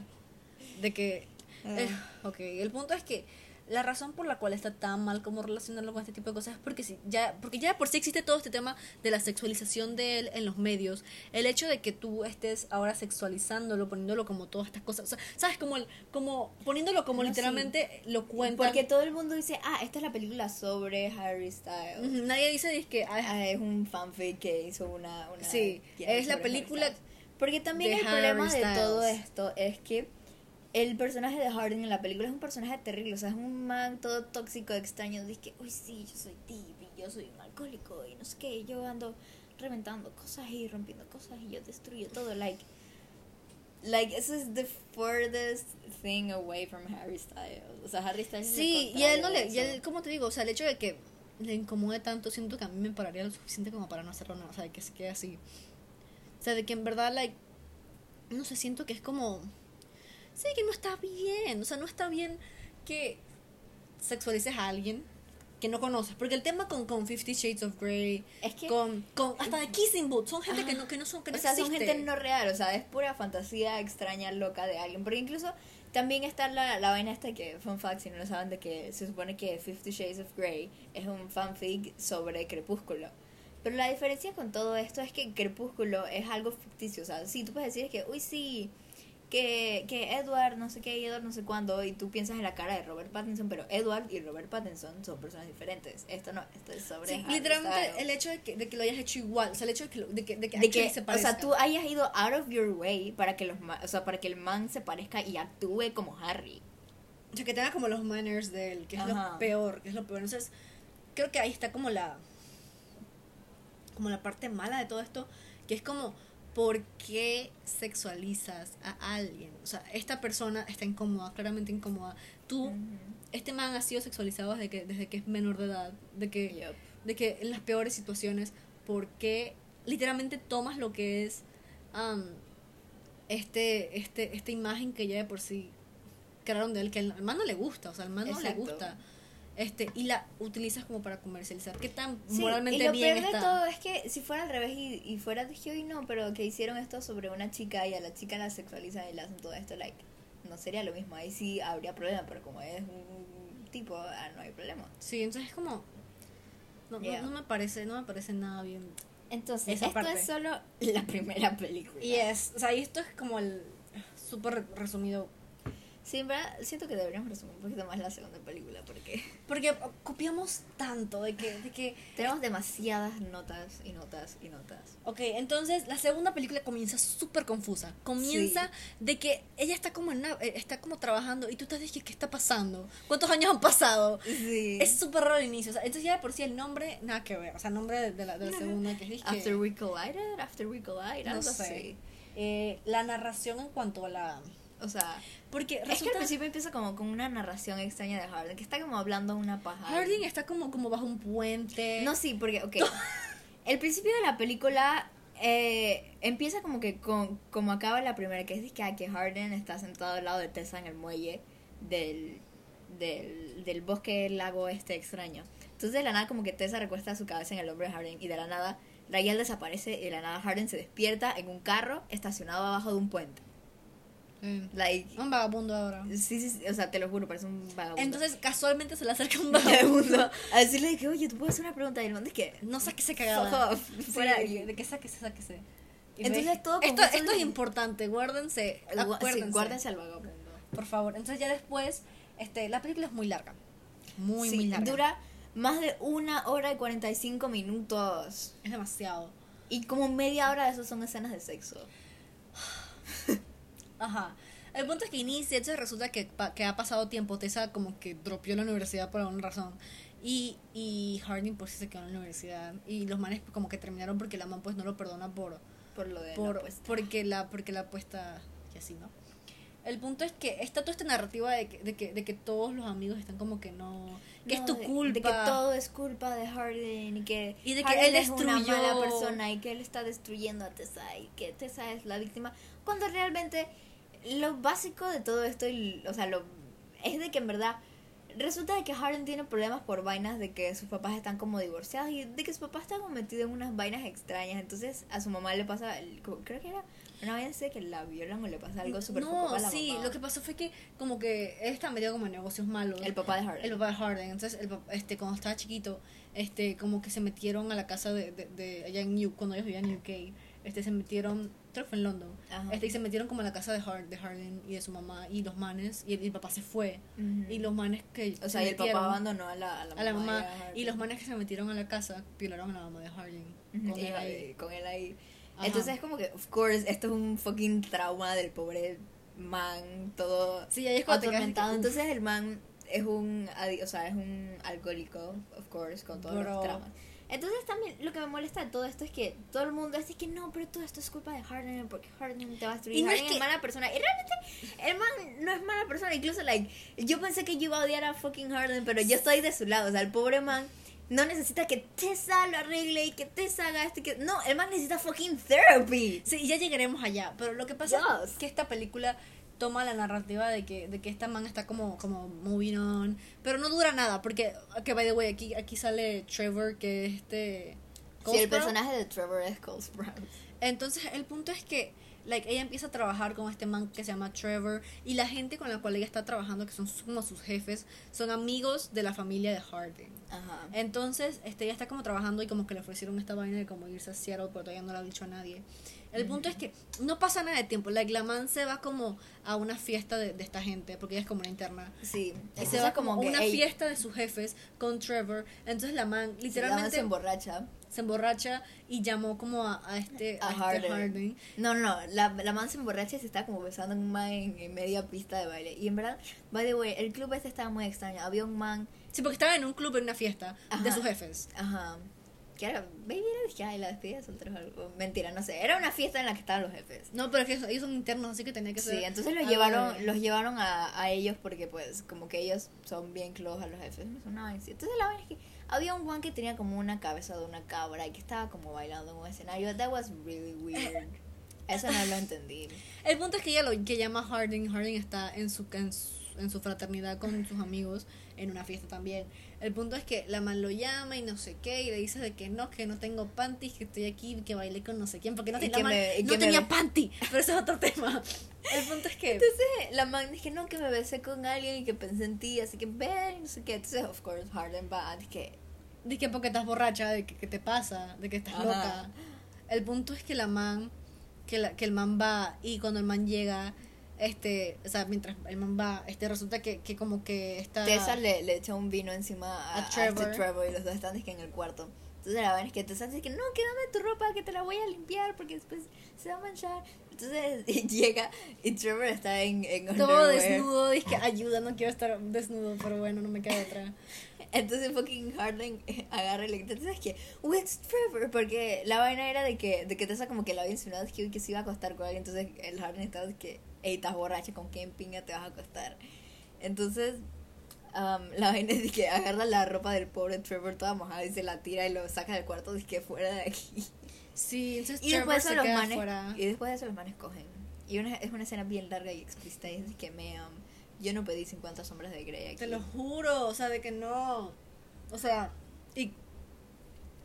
De que. Ah. eh, ok, el punto es que la razón por la cual está tan mal como relacionarlo con este tipo de cosas es porque si ya porque ya por sí existe todo este tema de la sexualización de él en los medios el hecho de que tú estés ahora sexualizándolo poniéndolo como todas estas cosas o sea, sabes como el, como poniéndolo como No, sí. literalmente lo cuentan Porque todo el mundo dice, ah, esta es la película sobre Harry Styles. Nadie dice es que ay, Ah, es un fanfic que hizo una... una Sí, es la Harry película Styles. Porque también el problema Harry de todo Styles. esto es que el personaje de Harden en la película es un personaje terrible, o sea, es un man todo tóxico, extraño, dice que, uy, sí, yo soy tip y yo soy un alcohólico y no sé qué, yo ando reventando cosas y rompiendo cosas y yo destruyo todo, like, like, eso es the furthest thing away from Harry Styles, o sea, Harry Styles Sí, y él no le, y él, ¿cómo te digo? O sea, el hecho de que le incomode tanto, siento que a mí me pararía lo suficiente como para no hacerlo nada, o sea, de que se quede así. O sea, de que en verdad, like, no sé, siento que es como, sí, que no está bien, o sea, no está bien que sexualices a alguien que no conoces, porque el tema con, con Fifty Shades of Grey, Es que- con, con hasta de Kissing Booth, son gente que no, que no son, que no o sea, son gente no real, o sea, es pura fantasía extraña, loca de alguien. Porque incluso también está la, la vaina esta que, fun fact, si no lo saben, de que se supone que Fifty Shades of Grey es un fanfic sobre Crepúsculo. Pero la diferencia con todo esto es que Crepúsculo es algo ficticio. O sea, sí, tú puedes decir que, uy, sí, que, que Edward no sé qué y Edward no sé cuándo, y tú piensas en la cara de Robert Pattinson, pero Edward y Robert Pattinson son personas diferentes. Esto no, esto es sobre. Sí, literalmente el hecho de que, de que lo hayas hecho igual, o sea, el hecho de que, lo- de que, de que, de actually que, se o sea, tú hayas ido out of your way para que los, o sea, para que el man se parezca y actúe como Harry. O sea, que tenga como los manners de él, que es Ajá. lo peor, que es lo peor. Entonces, creo que ahí está como la como la parte mala de todo esto, que es como ¿por qué sexualizas a alguien? O sea, esta persona está incómoda, claramente incómoda. Tú, este man ha sido sexualizado desde que desde que es menor de edad, de que de que en las peores situaciones, ¿por qué literalmente tomas lo que es am, este, este, esta imagen que ya de por sí crearon de él, que al man no le gusta, o sea, al man no le gusta, este, y la utilizas como para comercializar? ¿Qué tan Sí, moralmente y lo bien peor de está? todo es que si fuera al revés y, y fuera de que hoy no, pero que hicieron esto sobre una chica y a la chica la sexualizan y le hacen todo esto, like, no sería lo mismo. Ahí sí habría problema, pero como es un tipo, ah, no hay problema. Sí, entonces es como no, no- Yeah. no, me parece, no me parece nada bien. Entonces, esto parte. es solo la primera película. Y es, o sea, y esto es como el súper resumido Sí, en verdad, siento que deberíamos resumir un poquito más la segunda película porque Porque copiamos tanto de que, de que tenemos demasiadas notas y notas y notas. Ok, entonces la segunda película comienza súper confusa. Comienza Sí. de que ella está como en eh, está como trabajando y tú estás diciendo ¿qué está pasando? ¿Cuántos años han pasado? Sí. Es súper raro el inicio. O sea, entonces ya de por sí el nombre, nada que ver. O sea, el nombre de, la, de la segunda que es After We Collided, After We Collide, no sé. Eh, la narración en cuanto a la... O sea, Porque es que resulta... al principio empieza como con una narración extraña de Harden, que está como hablando una paja. Harding está como, como bajo un puente. No, sí, porque, ok. [LAUGHS] el principio de la película eh, empieza como que con como acaba la primera, que es que, ah, que Harden está sentado al lado de Tessa en el muelle del, del, del bosque lago este extraño. Entonces de la nada como que Tessa recuesta su cabeza en el hombro de Harden y de la nada Rayal desaparece y de la nada Harden se despierta en un carro estacionado abajo de un puente. Eh, Like, un vagabundo ahora. sí, sí, o sea, te lo juro, parece un vagabundo. Entonces casualmente se le acerca un [LAUGHS] un vagabundo. a decirle que, oye, tú puedes hacer una pregunta y el mundo es que No sáquese cagada. Sí, fuera de que sáquese, sáquese. Y Entonces todo esto, esto es importante, guárdense, acuérdense, Sí, guárdense al vagabundo. por favor. Entonces ya después, este, la película es muy larga, muy Sí, muy larga. Dura más de una hora y 45 minutos. Es demasiado. Y como media hora de eso son escenas de sexo. Ajá. El punto es que inicia, entonces resulta que, que ha pasado tiempo, Tessa como que dropeó la universidad por alguna razón. Y, y Harding pues se quedó en la universidad. Y los manes como que terminaron porque la man pues no lo perdona por, Por lo de por la apuesta. porque la porque la apuesta y así no el punto es que está toda esta narrativa de que, de que, de que todos los amigos están como que no que es No, tu de- culpa De que todo es culpa de Harden y que, Y de que él es una destruyó- mala persona y que él está destruyendo a Tessa y que Tessa es la víctima. Cuando realmente lo básico de todo esto, y, o sea, lo es de que en verdad resulta de que Harden tiene problemas por vainas de que sus papás están como divorciados y de que su papá está como metido en unas vainas extrañas. Entonces a su mamá le pasa, creo que era una vaina así de que la violan o le pasa algo súper no a la sí mamá. lo que pasó fue que como que él está metido como en negocios malos El papá de Harden. el papá de Harden entonces el este cuando estaba chiquito este como que se metieron a la casa de, de, de allá en New cuando ellos vivían en UK este se metieron creo que fue en London este y se metieron como a la casa de, Hard, de Harden y de su mamá y los manes y el, y el papá se fue y los manes que O se sea, y el papá abandonó a la, a la a la mamá Harden. y los manes que se metieron a la casa violaron a la mamá de Harding Ujú, con él ahí. ahí- con él ahí. Ajá. Entonces es como que, of course, esto es un fucking trauma del pobre man, todo sí ahí es atormentado. Entonces el man es un, o sea, es un alcohólico, of course, con todos Bro. los traumas. Entonces también lo que me molesta de todo esto es que todo el mundo dice que no, pero todo esto es culpa de Harden porque Harden te va a destruir. Y no Harden es es, que- mala persona. Y realmente el man no es mala persona. Incluso, like, yo pensé que yo iba a odiar a fucking Harden, pero yo estoy de su lado. O sea, el pobre man no necesita que Tessa lo arregle y que Tessa haga esto y que... No, el man necesita fucking therapy. sí ya llegaremos allá pero lo que pasa Yes. es que esta película toma la narrativa de que, de que esta man está como, como moving on pero no dura nada porque que by the way aquí, aquí sale Trevor que es este Sí, el Cole personaje de Trevor es Cole. Entonces, el punto es que like, ella empieza a trabajar con este man que se llama Trevor y la gente con la cual ella está trabajando, que son como sus jefes, son amigos de la familia de Harding. Ajá. Entonces, este, ella está como trabajando y como que le ofrecieron esta vaina de como irse a Seattle, pero todavía no lo ha dicho a nadie. El punto es que no pasa nada de tiempo. Like, la man se va como a una fiesta de, de esta gente, porque ella es como una interna. Sí. Y se va como a una fiesta de sus jefes con Trevor. Entonces la man sí, la man literalmente se emborracha. Se emborracha y llamó como a, a este, A a este Harden. No, no, la, la man se emborracha y se está como besando en un man en, en media pista de baile. Y en verdad, by the way, el club este estaba muy extraño. Había un man, Sí, porque estaba en un club en una fiesta de Ajá. sus jefes. ajá, que era, baby era dije, ay, la despedida de solteros, algo. Mentira, no sé. Era una fiesta en la que estaban los jefes. No, pero es que ellos son internos, así que tenía que ser. Sí, entonces los llevaron, de- los llevaron a, a ellos porque pues como que ellos son bien close a los jefes. No vaina así. Entonces la vaina es que había un Juan que tenía como una cabeza de una cabra y que estaba como bailando en un escenario. That was really weird. [LAUGHS] Eso no lo entendí. El punto es que ella lo que llama Harding. Harding está en su, en su, en su fraternidad con sus amigos en una fiesta también. El punto es que la man lo llama y no sé qué, y le dice de que no, que no tengo panties, que estoy aquí, que bailé con no sé quién, porque no, tenía que man me- no que tenía panty, pero eso es otro tema. El punto es que... Entonces la man dije, no, que me besé con alguien y que pensé en ti, así que ven, no sé qué. Entonces, of course, Harden va, dije, De que porque estás borracha, de que, que te pasa, de que estás Ajá. loca. El punto es que la man, que, la, que el man va y cuando el man llega, este, o sea, mientras el man va, este, resulta que, que como que está... Tessa le, le echa un vino encima a, A a Trevor. este Trevor y los dos están que en el cuarto. Entonces la vaina es que Tessa dice que no, quédame tu ropa, que te la voy a limpiar porque después se va a manchar. Entonces [LAUGHS] llega y Trevor está en, en Todo underwear. desnudo, dije, ayuda, no quiero estar desnudo, pero bueno, no me queda otra. [LAUGHS] Entonces fucking Harden agarra y le grita, ¿sabes qué? Where's Trevor? Porque la vaina era de que, de que Tessa como que la había insinuado que, que se iba a acostar con alguien. Entonces el Harden estaba de que, ey, estás borracha, ¿con quién pinga te vas a acostar? Entonces um, la vaina es de que agarra la ropa del pobre Trevor toda mojada y se la tira y lo saca del cuarto y que fuera de aquí. Sí, entonces Y Trevor después, de se los queda manes, fuera. y después de eso los manes cogen. Y una, es una escena bien larga y explícita y es de que me... um, yo no pedí 50 sombras de Grey aquí. Te lo juro, o sea, de que no. O sea, y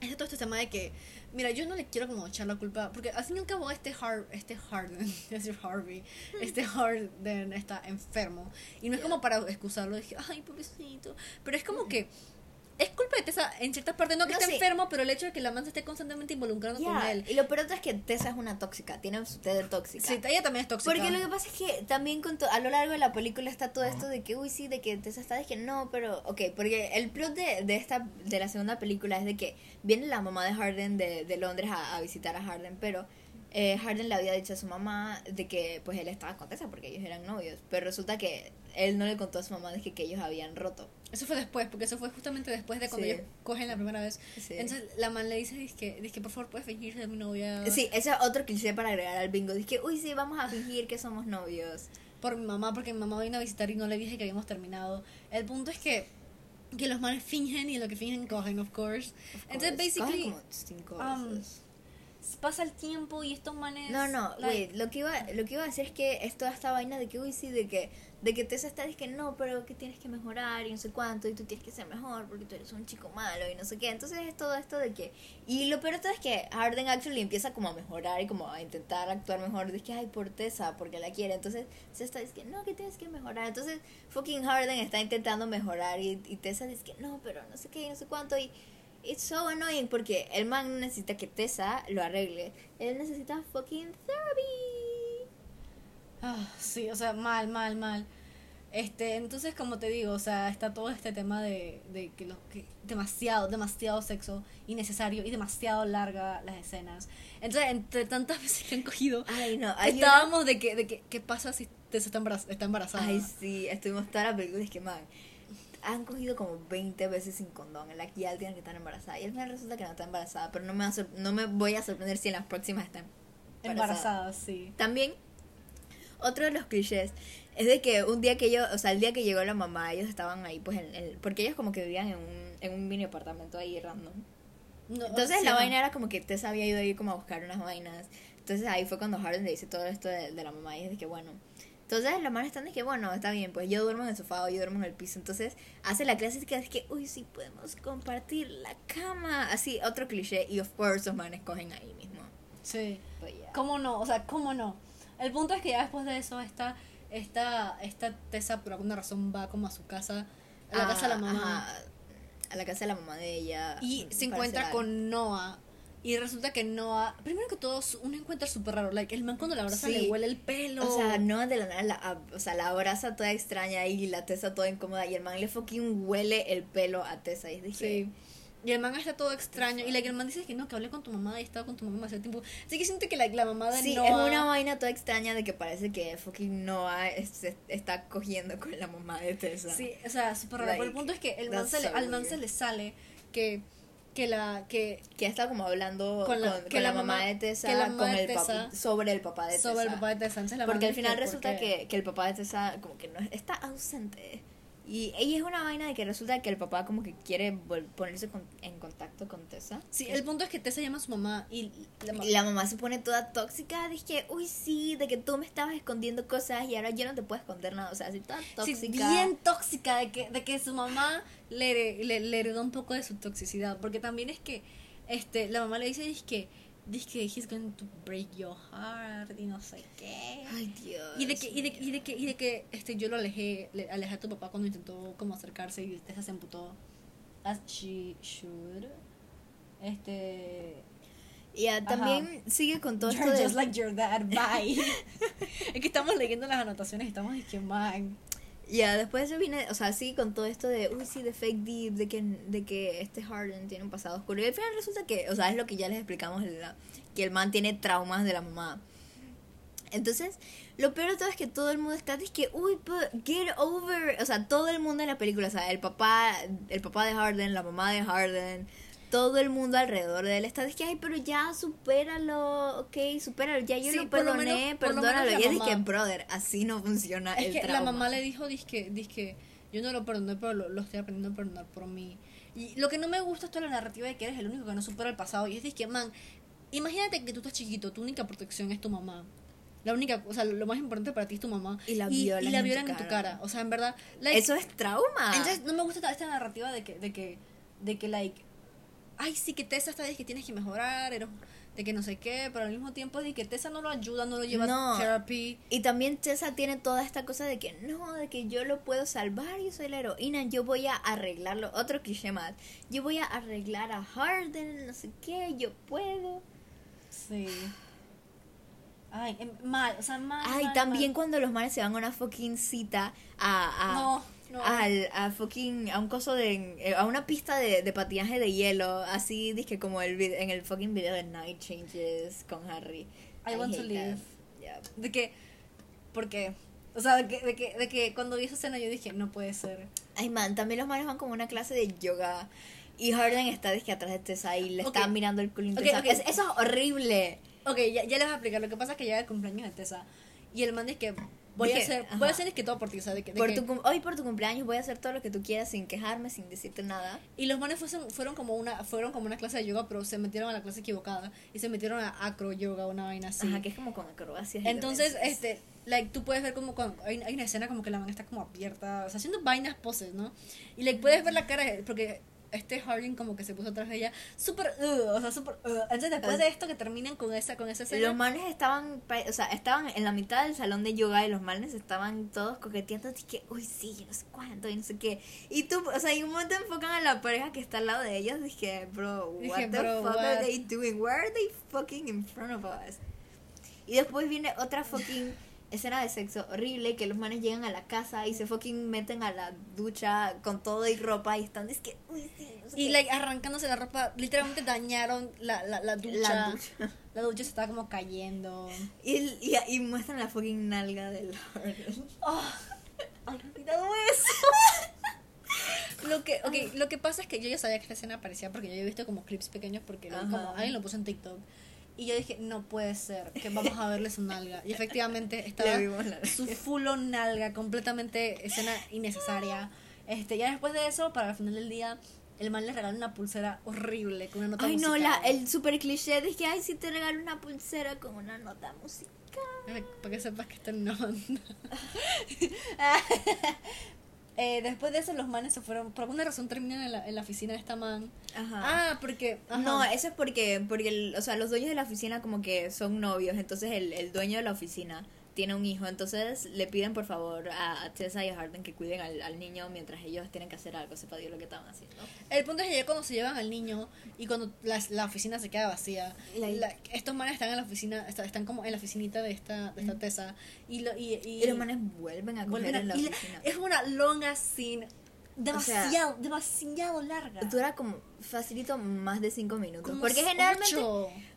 es todo este tema de que, mira, yo no le quiero como echar la culpa, porque al fin y al cabo este, Har este Harden, decir, [LAUGHS] Harvey, [LAUGHS] este Harden está enfermo. Y no es como para excusarlo, dije, ay, pobrecito. Pero es como que es culpa de Tessa en cierta parte, no que No, esté sí. enfermo, pero el hecho de que la man se esté constantemente involucrando con Ya, él. Y lo peor es que Tessa es una tóxica, tiene su té de tóxica. Sí, ella también es tóxica. Porque lo que pasa es que también con a lo largo de la película está todo esto de que, uy, sí, de que Tessa está, de que no, pero, ok, porque el plot de, de esta, de la segunda película es de que viene la mamá de Harden de, de Londres a, a visitar a Harden, pero eh, Harden le había dicho a su mamá de que, pues, él estaba con Tessa porque ellos eran novios, pero resulta que él no le contó a su mamá de que, que ellos habían roto. Eso fue después, porque eso fue justamente después de cuando Sí. ellos cogen la primera vez. Sí. Entonces la man le dice, dice que, por favor puedes fingir ser mi novia. Sí, ese es otro cliché para agregar al bingo, dice que, uy, sí, vamos a fingir que somos novios. Por mi mamá, porque mi mamá vino a visitar y no le dije que habíamos terminado. El punto es que, que los manes fingen y lo que fingen cogen, of course. Of Entonces, course. basically, Cogen como cinco um, pasa el tiempo y estos manes... No, no, like, wait, lo que iba, lo que iba a decir es que es toda esta vaina de que, uy, sí, de que, de que Tessa está, dice que no, pero que tienes que mejorar y no sé cuánto, y tú tienes que ser mejor porque tú eres un chico malo y no sé qué. Entonces es todo esto de que, y lo peor de todo es que Harden actually empieza como a mejorar y como a intentar actuar mejor, dice que, ay, por Tessa, porque la quiere. Entonces Tessa dice que no, que tienes que mejorar. Entonces fucking Harden está intentando mejorar y, y Tessa dice que no, pero no sé qué, y no sé cuánto, y it's so annoying porque el man necesita que Tessa lo arregle. Él necesita fucking therapy. Ah, sí, o sea, mal, mal, mal. Este, entonces, como te digo, o sea, está todo este tema de, de que, lo, que demasiado, demasiado sexo innecesario y demasiado larga las escenas. Entonces, entre tantas [LAUGHS] veces que han cogido, Ay, no. Hay una- estábamos de que, de que, ¿qué pasa si Tessa está, embaraz- está embarazada? Ay, sí. Estuvimos toda la película. Es que, man, han cogido como 20 veces sin condón. En la que ya tienen que estar embarazada. Y al final resulta que no está embarazada. Pero no me, va no me voy a sorprender si en las próximas está embarazada. embarazada, sí. También, otro de los clichés es de que un día que ellos, o sea, el día que llegó la mamá, ellos estaban ahí, pues, en el, porque ellos como que vivían en un, en un mini apartamento ahí random. No, Entonces la vaina era como que Tessa había ido ahí como a buscar unas vainas. Entonces ahí fue cuando Harden le dice todo esto de, de la mamá y es de que bueno. Entonces la mamá están de que bueno, está bien, pues yo duermo en el sofá o yo duermo en el piso. Entonces hace la clásica de que, uy, sí podemos compartir la cama. Así, otro cliché. Y of course los manes cogen ahí mismo. Sí. But yeah. ¿Cómo no? O sea, ¿cómo no? El punto es que ya después de eso, esta, esta, esta Tessa por alguna razón va como a su casa, a la Ah, casa de la mamá, ajá, a la casa de la mamá de ella. y se encuentra con Noah. Y resulta que Noah, primero que todo, un encuentro súper raro. Like, el man cuando la abraza Sí. le huele el pelo. O sea, no de la nada, la, o sea, la abraza toda extraña y la Tessa toda incómoda y el man le fucking huele el pelo a Tessa y dije, Sí. Y el man está todo extraño. Y like, el man dice que no, que hablé con tu mamá y estaba con tu mamá hace tiempo. Así que siente que like, la mamá de Sí, Noah. es una vaina toda extraña de que parece que fucking Noah es- está cogiendo con la mamá de Tessa. Sí, o sea, súper raro. Pero el punto es que el man se le- so al man se le sale que, que la. que Que está como hablando Con la- con que la, la mamá, mamá- de Tessa, que la mamá con de el Tessa- sobre el papá de sobre el Tessa. papá de Tessa. La Porque al final resulta que, que el papá de Tessa como que no está ausente. Y ella es una vaina de que resulta que el papá como que quiere ponerse con- en contacto con Tessa. Sí, el punto es que Tessa llama a su mamá y la ma- Y la mamá se pone toda tóxica, dije, uy sí, de que tú me estabas escondiendo cosas y ahora yo no te puedo esconder nada, o sea, así toda sí, tóxica. bien tóxica de que, de que su mamá le, le, le heredó un poco de su toxicidad. Porque también es que este la mamá le dice dice que dice que he's going to break your heart y no sé qué. Ay, Dios. Y de que, y de, y de que, y de que este, yo lo alejé, le alejé a tu papá cuando intentó como acercarse y Tessa se emputó. As she should. Este. Ya, también sigue con todo esto de... just like your dad, bye. [LAUGHS] es que estamos leyendo las anotaciones y estamos diciendo, man. Ya, después se viene, o sea, sigue con todo esto de, uy, sí, de fake deep, de que, de que este Harden tiene un pasado oscuro. Y al final resulta que, o sea, es lo que ya les explicamos, la- que el man tiene traumas de la mamá. Entonces, lo peor de todo es que todo el mundo está, es que, uy, but get over, o sea, todo el mundo en la película, o sea, el papá, el papá de Harden, la mamá de Harden, todo el mundo alrededor de él está, es que, ay, pero ya, supéralo, ok, supéralo, ya yo Sí, lo por lo perdoné, menos- por lo menos perdónalo. la Y dice, mamá. brother, así no funciona Es el que trauma. la mamá le dijo, dizque, dizque, yo no lo perdoné, pero lo, lo estoy aprendiendo a perdonar por mí. Y lo que no me gusta es toda la narrativa de que eres el único que no supera el pasado. Y es que, man, imagínate que tú estás chiquito, tu única protección es tu mamá. La única, o sea, lo más importante para ti es tu mamá. Y la y, violan la en tu violan en tu cara. O sea, en verdad, like, Eso es trauma. Entonces, no me gusta esta narrativa de que, de que, de que, like, ay, sí, que Tessa esta vez que tienes que mejorar, eres- de que no sé qué, pero al mismo tiempo de que Tessa no lo ayuda, no lo lleva No. a therapy. Y también Tessa tiene toda esta cosa de que no, de que yo lo puedo salvar, yo soy la heroína, yo voy a arreglarlo. Otro cliché más. Yo voy a arreglar a Harden, no sé qué, yo puedo. Sí. Ay, em, mal, o sea, mal. Ay, mal, también mal. cuando los manes se van a una fucking cita a. a No, no. Al, a fucking, a un coso de, eh, a una pista de, de patinaje de hielo, así, dizque como el, en el fucking video de Night Changes con Harry. I want to live. Yeah. De que, ¿por qué? O sea, de que, de que, de que cuando vi esa escena yo dije, no puede ser. Ay, man, también los manes van como una clase de yoga. Y Harden está disque atrás de Tessa y le Ok. está mirando el culo Ok, intensa. ok. Es- eso es horrible. Ok, ya, ya les voy a explicar. Lo que pasa es que llega el cumpleaños de Tessa y el man dice que voy Dije, a hacer, ajá. voy a hacer es que todo por ti, o sea, de que, de Por que- tu hoy por tu cumpleaños voy a hacer todo lo que tú quieras sin quejarme, sin decirte nada. Y los manes fueron, fueron como una fueron como una clase de yoga, pero se metieron a la clase equivocada y se metieron a acro yoga, una vaina así. Ajá, que es como con acrobacias. Entonces, este, like, tú puedes ver como cuando hay, hay una escena como que la mano está como abierta, o sea, haciendo vainas poses, ¿no? Y like, puedes ver la cara, porque este Harding como que se puso atrás de ella, súper, uh, o sea, súper, uh. Entonces, después de esto que terminen con esa, con esa escena, Los manes estaban, o sea, estaban en la mitad del salón de yoga y los manes estaban todos coqueteando, así que, uy, sí, yo no sé cuánto y no sé qué. Y tú, o sea, en un momento enfocan a la pareja que está al lado de ellos, dije, bro, what Dije, the bro, fuck what? are they doing? Why are they fucking in front of us? Y después viene otra fucking escena de sexo horrible que los manes llegan a la casa y se fucking meten a la ducha con todo y ropa y están, es que, uy, sí, no sé y qué. like, arrancándose la ropa, literalmente dañaron la, la, la ducha. La La ducha. ducha. se estaba como cayendo. Y, y, y muestran la fucking nalga del Harden. Oh, olvidado eso. [LAUGHS] lo que, okay, lo que pasa es que yo ya sabía que esta escena aparecía porque yo había visto como clips pequeños porque lo- Ajá. como alguien lo puso en TikTok. Y yo dije, no puede ser, que vamos a verle su nalga. Y efectivamente [LAUGHS] estaba su fulo nalga, completamente escena innecesaria. Este, ya después de eso, para el final del día, el man le regaló una pulsera horrible con una nota Ay, no, musical. la, el super cliché de que, ay, si te regalo una pulsera con una nota musical. Para que sepas que está en una banda. [LAUGHS] Eh, después de eso, los manes se fueron. Por alguna razón terminan en la, en la oficina de esta man. Ajá. Ah, porque. ajá. No, eso es porque, porque el- o sea, los dueños de la oficina como que son novios, entonces el, el dueño de la oficina tiene un hijo, entonces le piden por favor a, a Tessa y a Harden que cuiden al, al niño mientras ellos tienen que hacer algo, sepa Dios lo que estaban haciendo. El punto es que ya cuando se llevan al niño y cuando la, la oficina se queda vacía, la- estos manes están en la oficina, está- están como en la oficinita de esta, de esta Tessa. Y, lo, y, y, Y los manes vuelven a vuelven a- en la oficina. Es una longa scene. sea, Demasiado, demasiado larga. Dura como facilito más de cinco minutos. Como porque ocho. generalmente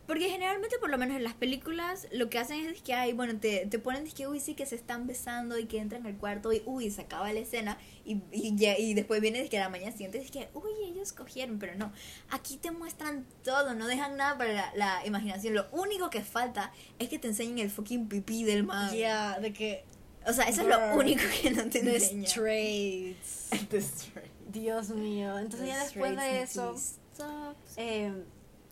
Porque generalmente, por lo menos en las películas, lo que hacen es que, ay, bueno, te, te ponen es que, uy, sí, que se están besando y que entran al cuarto y, uy, se acaba la escena y, y, ya- y después viene es que a la mañana siguiente es que, uy, ellos cogieron, pero no. Aquí te muestran todo, no dejan nada para la, la imaginación. Lo único que falta es que te enseñen el fucking pipí del man. Ya, de que. O sea, eso es lo único que no [LAUGHS] te The enseña. Straits. [LAUGHS] The straight. Dios mío. Entonces, ya después de eso. eh,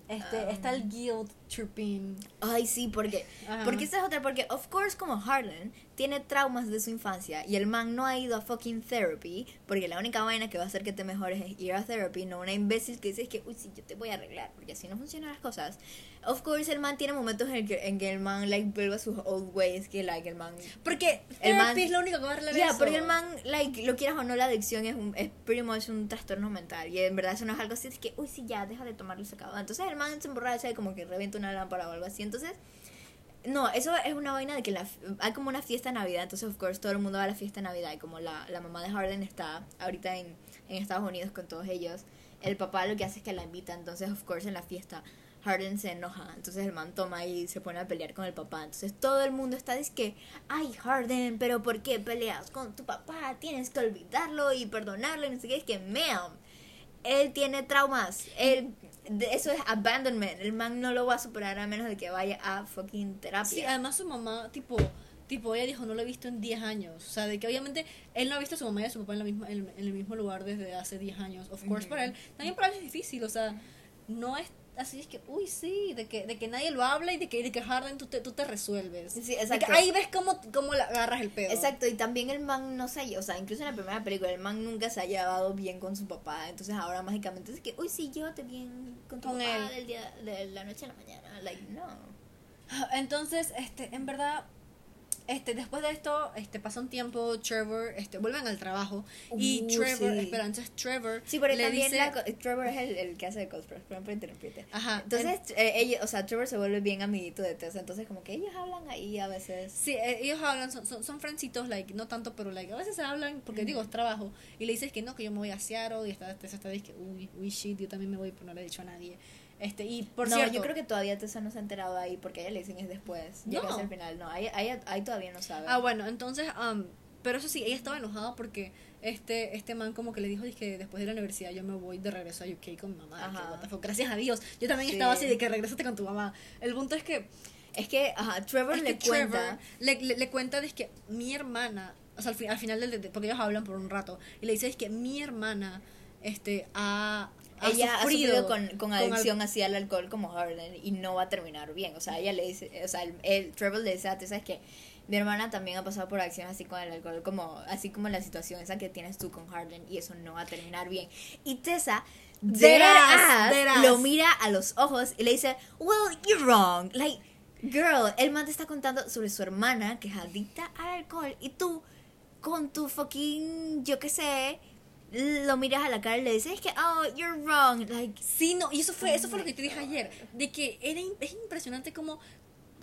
este, Um, está el guilt tripping. Ay, sí, porque Ajá. porque esa es otra, porque of course como Harlan tiene traumas de su infancia y el man no ha ido a fucking therapy, porque la única vaina que va a hacer que te mejores es ir a therapy, no una imbécil que dice que, uy, sí, yo te voy a arreglar, porque así no funcionan las cosas. Of course el man tiene momentos en, el que, en que el man like vuelve a sus old ways, que like el man... Porque El man- therapy es lo único que va a arreglar Ya, eso. porque el man, like, lo quieras o no, la adicción es, un, es pretty much un trastorno mental. Y en verdad eso no es algo así, es que, uy, sí, ya, deja de tomarlo sacado. Entonces el man se emborracha y como que revienta una lámpara o algo así. Entonces, no, eso es una vaina de que hay como una fiesta de Navidad, entonces, of course, todo el mundo va a la fiesta de Navidad y como la, la mamá de Harden está ahorita en, en Estados Unidos con todos ellos, el papá lo que hace es que la invita, entonces, of course, en la fiesta Harden se enoja, entonces el man toma y se pone a pelear con el papá, entonces todo el mundo está es que, ay Harden, pero ¿por qué peleas con tu papá? Tienes que olvidarlo y perdonarlo y no sé qué, es que, ma'am, él tiene traumas, él eso es abandonment. El man no lo va a superar a menos de que vaya a fucking terapia. Sí, además su mamá, tipo, tipo ella dijo, no lo he visto en 10 años. O sea, de que obviamente él no ha visto a su mamá y a su papá en, la misma, en, en el mismo lugar desde hace 10 años. Of course, Ujú. para él. También para él es difícil, o sea, no es así, es que, uy, sí, de que, de que nadie lo habla y de que, de que Harden tú te, tú te resuelves. Sí, De que exacto. ahí ves cómo, cómo agarras el pedo. Exacto, y también el man no se o sea, incluso en la primera película, el man nunca se ha llevado bien con su papá, entonces ahora mágicamente es que, uy, sí, llévate bien con tu Con papá él. del día, de la noche a la mañana, like, no. Entonces, este, en verdad, este, después de esto, este, pasa un tiempo, Trevor, este, vuelven al trabajo y Uh, Trevor, sí. espera, entonces Trevor Sí, pero le también dice, la Trevor es el, el que hace de cosplay, perdón por interrumpirte. ajá, Entonces, eh, ella, o sea, Trevor se vuelve bien amiguito de Tessa, entonces como que ellos hablan ahí a veces. Sí, eh, ellos hablan, son, son, son friendcitos, like, no tanto, pero like, a veces se hablan, porque digo, es trabajo, y le dices que no, que yo me voy a Seattle, y está, Tessa está, dice que, uy, uy, shit, yo también me voy, pero no le he dicho a nadie. Este, y por no, cierto, yo creo que todavía Tessa no se ha enterado ahí porque ella le dicen es después. No. el final. No, ahí, ahí, ahí todavía no sabe. Ah, bueno, entonces, um, pero eso sí, ella estaba enojada porque este, este man como que le dijo, que después de la universidad yo me voy de regreso a UK con mi mamá. que, gracias a Dios. Yo también Sí. estaba así de que regresate con tu mamá. El punto es que Es que, ajá, Trevor Es le que cuenta. Trevor le, le, le cuenta de que mi hermana, o sea, al, fi- al final del, de- porque ellos hablan por un rato, y le dice es que mi hermana, este, ha, ha ella ha sufrido con, con adicción hacia el alcohol como Harden y no va a terminar bien. O sea, ella le dice, o sea, el, el Trevor le dice a Tessa es que mi hermana también ha pasado por adicción así con el alcohol, como así como la situación esa que tienes tú con Harden y eso no va a terminar bien. Y Tessa Dead ass, dead ass. lo mira a los ojos y le dice, well, you're wrong. Like, girl, el man te está contando sobre su hermana que es adicta al alcohol y tú con tu fucking, yo qué sé, lo miras a la cara y le dices que, oh, you're wrong. Like, Sí, no, y eso fue, eso fue lo que te dije ayer, de que era, es impresionante como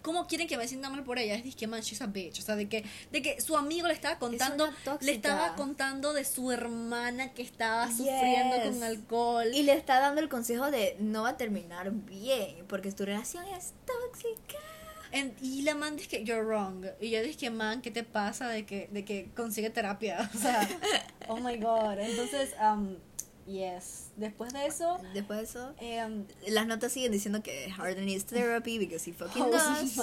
cómo quieren que me sienta mal por ella. Es que man, she's a bitch. O sea, de que, de que su amigo le estaba contando, le estaba contando de su hermana que estaba Yes. sufriendo con alcohol. y le está dando el consejo de no va a terminar bien porque tu relación es tóxica. Y la man dice que you're wrong. Y yo dije, man, ¿qué te pasa de que, de que consigue terapia? O sea, [LAUGHS] oh my god. Entonces, um, yes. Después de eso, Después de eso, um, las notas siguen diciendo que Harden needs therapy because he fucking oh, does.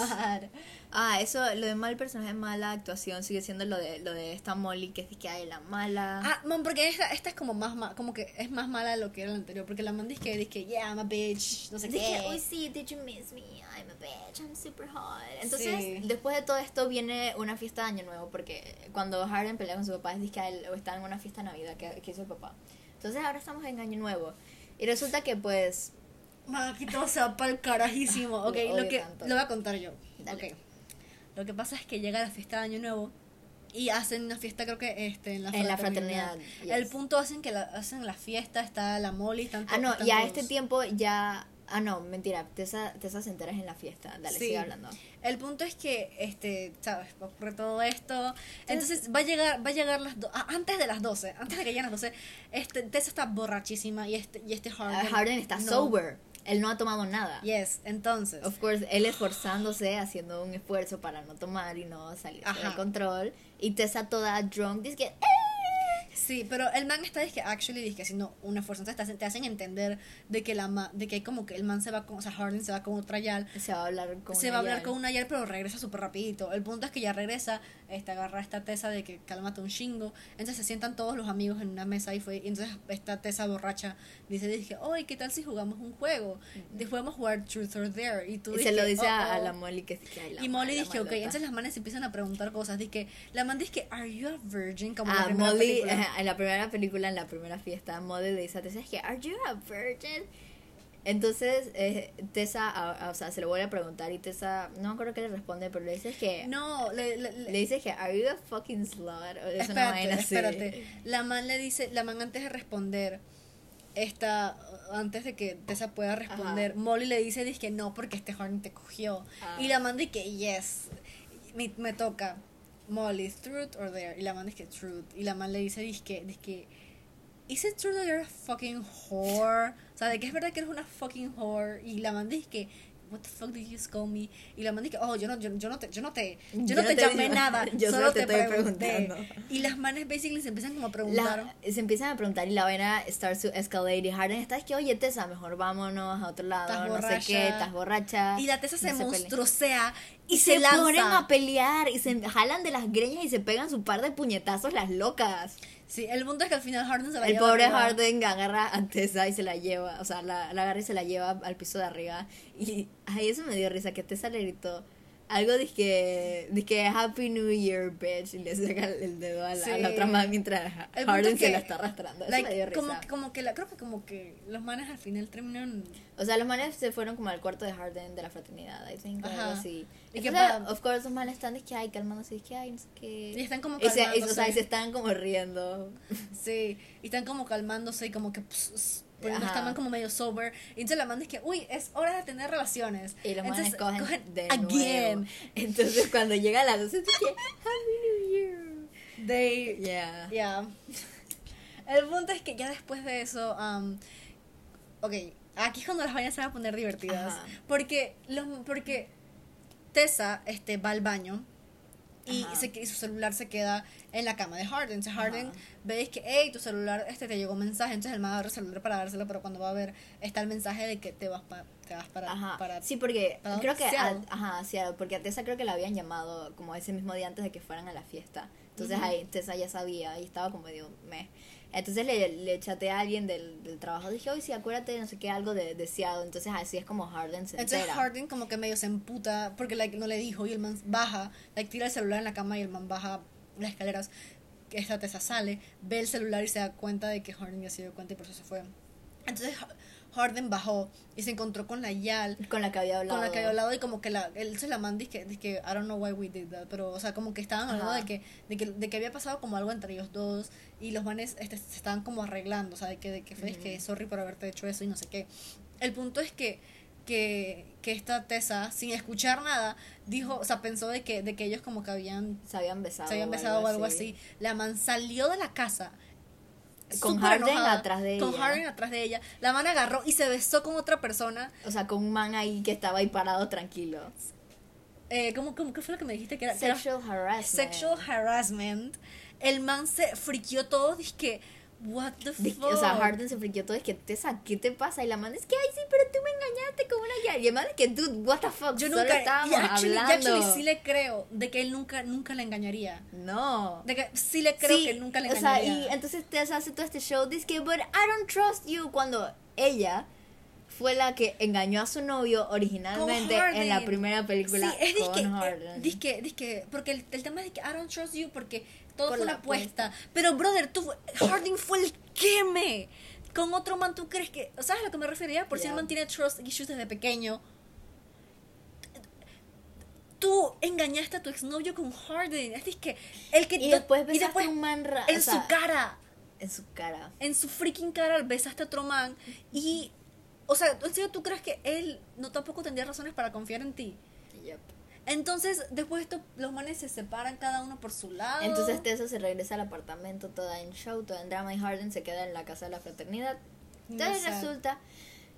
Ah, eso, lo de mal personaje, mala actuación, sigue siendo lo de lo de esta Molly que es que hay la mala. Ah, man, porque esta, esta es como más, ma- como que es más mala de lo que era la anterior. Porque la man dice que, dice que, yeah, I'm a bitch, no sé Dije, qué. uy, sí, did you miss me? I'm a bitch, I'm super hot. Entonces, Sí. después de todo esto viene una fiesta de Año Nuevo, porque cuando Harden pelea con su papá, es que él o está en una fiesta de Navidad que, que hizo el papá. Entonces, ahora estamos en Año Nuevo. Y resulta que, pues, Man, aquí todo se va para el carajísimo. Ok, Lo que tanto. lo voy a contar yo. Dale. Ok. Lo que pasa es que llega la fiesta de Año Nuevo y hacen una fiesta, creo que este, en la En la fraternidad. fraternidad, yes. El punto hacen que la, hacen la fiesta, está la Molly, están ah, no, y a este tiempo ya. Ah, no, mentira, Tessa, Tessa se entera en la fiesta. Dale, Sí. sigue hablando. El punto es que, este, sabes, va a ocurrir todo esto. Entonces va a llegar, va a llegar las do- ah, antes de las 12, antes de que lleguen las 12, este, Tessa está borrachísima y este, y este Ah, Harden. Harden está no. sober. Él no ha tomado nada. Yes, entonces. Of course, él esforzándose, haciendo un esfuerzo para no tomar y no salir de control. Y Tessa toda drunk, dice que, "Eh". Sí, pero el man está que actually dice que haciendo un esfuerzo, entonces te hacen, te hacen entender de que la ma- de que hay como que el man se va con, o sea, Harden se va con otra yal, se va a hablar con se va a hablar ella. con una yal, pero regresa súper rapidito. El punto es que ya regresa, este, agarra esta tesa de que cálmate un chingo, entonces se sientan todos los amigos en una mesa y fue, y entonces esta tesa borracha dice, dije, oye, ¿qué tal si jugamos un juego? Después vamos a jugar Truth or Dare, y tú Y se lo dice a, "Oh, a oh". la Molly que, que la Y Molly dice, ok, entonces las manes empiezan a preguntar cosas. Dice la man dice que, ¿Are you a virgin? Como en la Ah, primera Molly, película. [LAUGHS] en la primera película, en la primera fiesta, Molly le dice a Tessa, es que, ¿Are you a virgin? Entonces, eh, Tessa, a- a- o sea, se lo vuelve a preguntar y Tessa, no me acuerdo qué le responde, pero le dice que, No, le, le- le- le dice que, ¿Are you a fucking slut? O es una espérate, vaina así. espérate. La man le dice, la man antes de responder, esta, antes de que Tessa pueda responder, Molly le dice, dice que no, porque este Harden te cogió. Ah. Y la man dice que yes, me, me toca. Molly, truth or dare? Y la man dice que truth. Y la man le dice, dice que, dice que, is it true that you're a fucking whore? Sea, de que es verdad que eres una fucking whore. Y la man dice que, what the fuck did you just call me? Y la man dice que, oh, yo no, yo, yo no te, yo no te, yo, Yo no te te llamé nada, [LAUGHS] yo solo te, te estoy pregunté. preguntando. Y las manes basically se empiezan como a preguntar. La- se empiezan a preguntar y la vaina starts to escalate y Harden está es que oye Tessa mejor vámonos a otro lado Estás no sé borracha. qué estás borracha Y la Tessa se pelea. monstruosea y, y se, se, lanza. ponen a pelear y se jalan de las greñas y se pegan su par de puñetazos las locas Sí, el punto es que al final Harden se la el lleva pobre arriba. Harden agarra a Tessa y se la lleva o sea la, la agarra y se la lleva al piso de arriba y ay eso me dio risa que Tessa le gritó algo dizque, dizque Happy New Year, bitch, y le saca el dedo a la, a la Sí. otra man mientras Harden se la está arrastrando. Eso like, me dio risa. como, como que la, creo que como que los manes al final terminan O sea, los manes se fueron como al cuarto de Harden de la fraternidad, I think, o algo Ajá. así. Y Y que o sea, of course, los manes están que, ay, calmándose, de que, ay, no sé qué. y están como Y se, y, o sea, calmándose. y se están como riendo. Sí, y están como calmándose y como que ps, ps, poniendo Ajá. esta man como medio sober. Y entonces la man es que, uy, es hora de tener relaciones. Y los manes cogen, de again. nuevo. Entonces, cuando llega la luz, es que, Happy New Year. They, Yeah. Ya. El punto es que ya después de eso, um, ok, aquí es cuando las vainas se van a poner divertidas. Ajá. Porque, los, porque Tessa este, va al baño y, se, y su celular se queda en la cama de Harden. Entonces Harden Ajá. veis que, hey, tu celular este, te llegó un mensaje. Entonces el man agarra el celular para dárselo, pero cuando va a ver, está el mensaje de que te vas, pa- te vas para, Ajá. para sí, porque para creo que a, ajá, Seattle, porque a Tessa creo que la habían llamado como ese mismo día antes de que fueran a la fiesta. Entonces ahí Tessa ya sabía y estaba como medio meh. Entonces le, le chateé a alguien del, del trabajo, dije, oye, sí, acuérdate, no sé qué, algo de, de Seattle. Entonces así es como Harden se Entonces entera. Harden como que medio se emputa porque like, no le dijo y el man baja, like, tira el celular en la cama y el man baja las escaleras, esta Tessa sale, ve el celular y se da cuenta de que Harden ya se dio cuenta y por eso se fue. Entonces Harden bajó y se encontró con la Yal, con la que había hablado. con la que había hablado y como que la, él se la man dice que, que I don't know why we did that, pero o sea como que estaban hablando de que, de que de que había pasado como algo entre ellos dos y los manes este, se estaban como arreglando, o sea, de que, de que fue Ujú. que sorry por haberte hecho eso y no sé qué. El punto es que que, que esta Tessa, sin escuchar nada, dijo, o sea, pensó de que, de que ellos como que habían, Se habían besado. se habían o besado o algo así. La man salió de la casa. Con Harden enojada, atrás de Con ella. Harden atrás de ella. La man agarró y se besó con otra persona. O sea, con un man ahí que estaba ahí parado tranquilo. Eh, ¿cómo, cómo, ¿Qué fue lo que me dijiste que era? que era Sexual harassment. sexual harassment. El man se friquió todo. Dije que, what the fuck. que, o sea, Harden se friqueó todo, es que Tessa, ¿qué te pasa? Y la man es que, ay, sí, pero tú me engañaste con una guía. Y el man es que, dude, what the fuck, Yo solo nunca, estábamos y actually, y hablando. actually sí le creo de que él nunca, nunca la engañaría. No. De que sí le creo Sí, que nunca le O sea, engañaría. y entonces Tessa hace todo este show, dice que, but I don't trust you, cuando ella fue la que engañó a su novio originalmente en la primera película Sí, es con eh, disque, disque, porque el, el tema es que I don't trust you porque todo Por fue la una apuesta. Pero, brother, tú, Harding fue el queme. Con otro man, ¿tú crees que, ¿sabes a lo que me refería? Por si Yeah. el man tiene trust issues desde pequeño. Tú engañaste a tu exnovio con Harden. Es que, el que y después besaste y después a un man ra- en su cara. En su cara. en su freaking cara besaste a otro man y o sea, ¿en serio tú crees que él no tampoco tendría razones para confiar en ti? Yep. Entonces, después de esto, los manes se separan cada uno por su lado. Entonces Tessa se regresa al apartamento toda en show, toda en drama y Harden se queda en la casa de la fraternidad. Entonces Exacto. resulta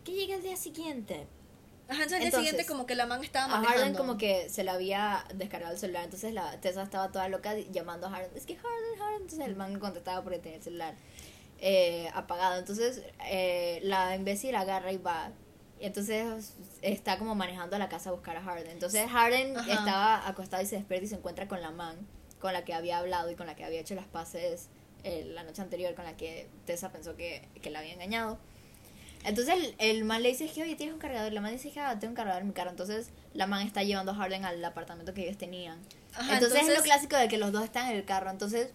que llega el día siguiente. Ajá, entonces, al día siguiente como que la man estaba A manejando. Harden como que se le había descargado el celular, entonces la Tessa estaba toda loca llamando a Harden, es que Harden, Harden, entonces el man contestaba porque tenía el celular eh, apagado, entonces eh, la imbécil agarra y va, y entonces está como manejando a la casa a buscar a Harden, entonces Harden Ajá. estaba acostado y se despierta y se encuentra con la man con la que había hablado y con la que había hecho las paces eh, la noche anterior, con la que Tessa pensó que, que la había engañado. Entonces el, el man le dice que, oye, tienes un cargador. La man dice que, ah, tengo un cargador en mi carro. Entonces la man está llevando a Harden al apartamento que ellos tenían. Ajá, entonces, es lo entonces- clásico de que los dos están en el carro. Entonces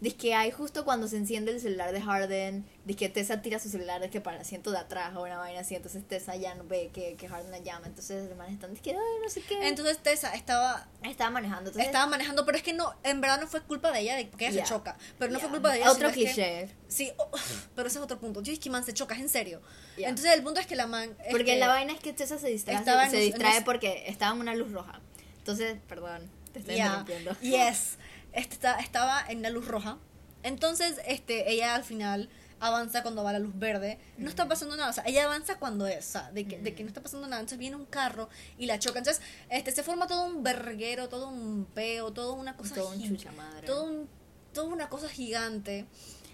Dice que hay justo cuando se enciende el celular de Harden, dice que Tessa tira su celular que para el asiento de atrás o una vaina así, entonces Tessa ya no ve que, que Harden la llama, entonces los manes están, que, "Ay, no sé qué. Entonces Tessa estaba estaba manejando, entonces... estaba manejando, pero es que no, en verdad no fue culpa de ella, de, porque ella se choca. Pero no fue culpa de ella. Otro es que- cliché. sí, oh, pero ese es otro punto. Yo es que man se choca, es en serio. Entonces el punto es que la man. Porque la vaina es que Tessa se distrae, en se en distrae los- porque estaba en una luz roja. Entonces, perdón, te estoy interrumpiendo. Yes. Está- estaba en la luz roja. Entonces, este, ella al final avanza cuando va a la luz verde. No está pasando nada. O sea, ella avanza cuando es. O sea, de que, de que no está pasando nada. Entonces viene un carro y la choca. Entonces, este, se forma todo un verguero, todo un peo, toda una cosa Todo un gi- chucha madre. Todo un, toda una cosa gigante.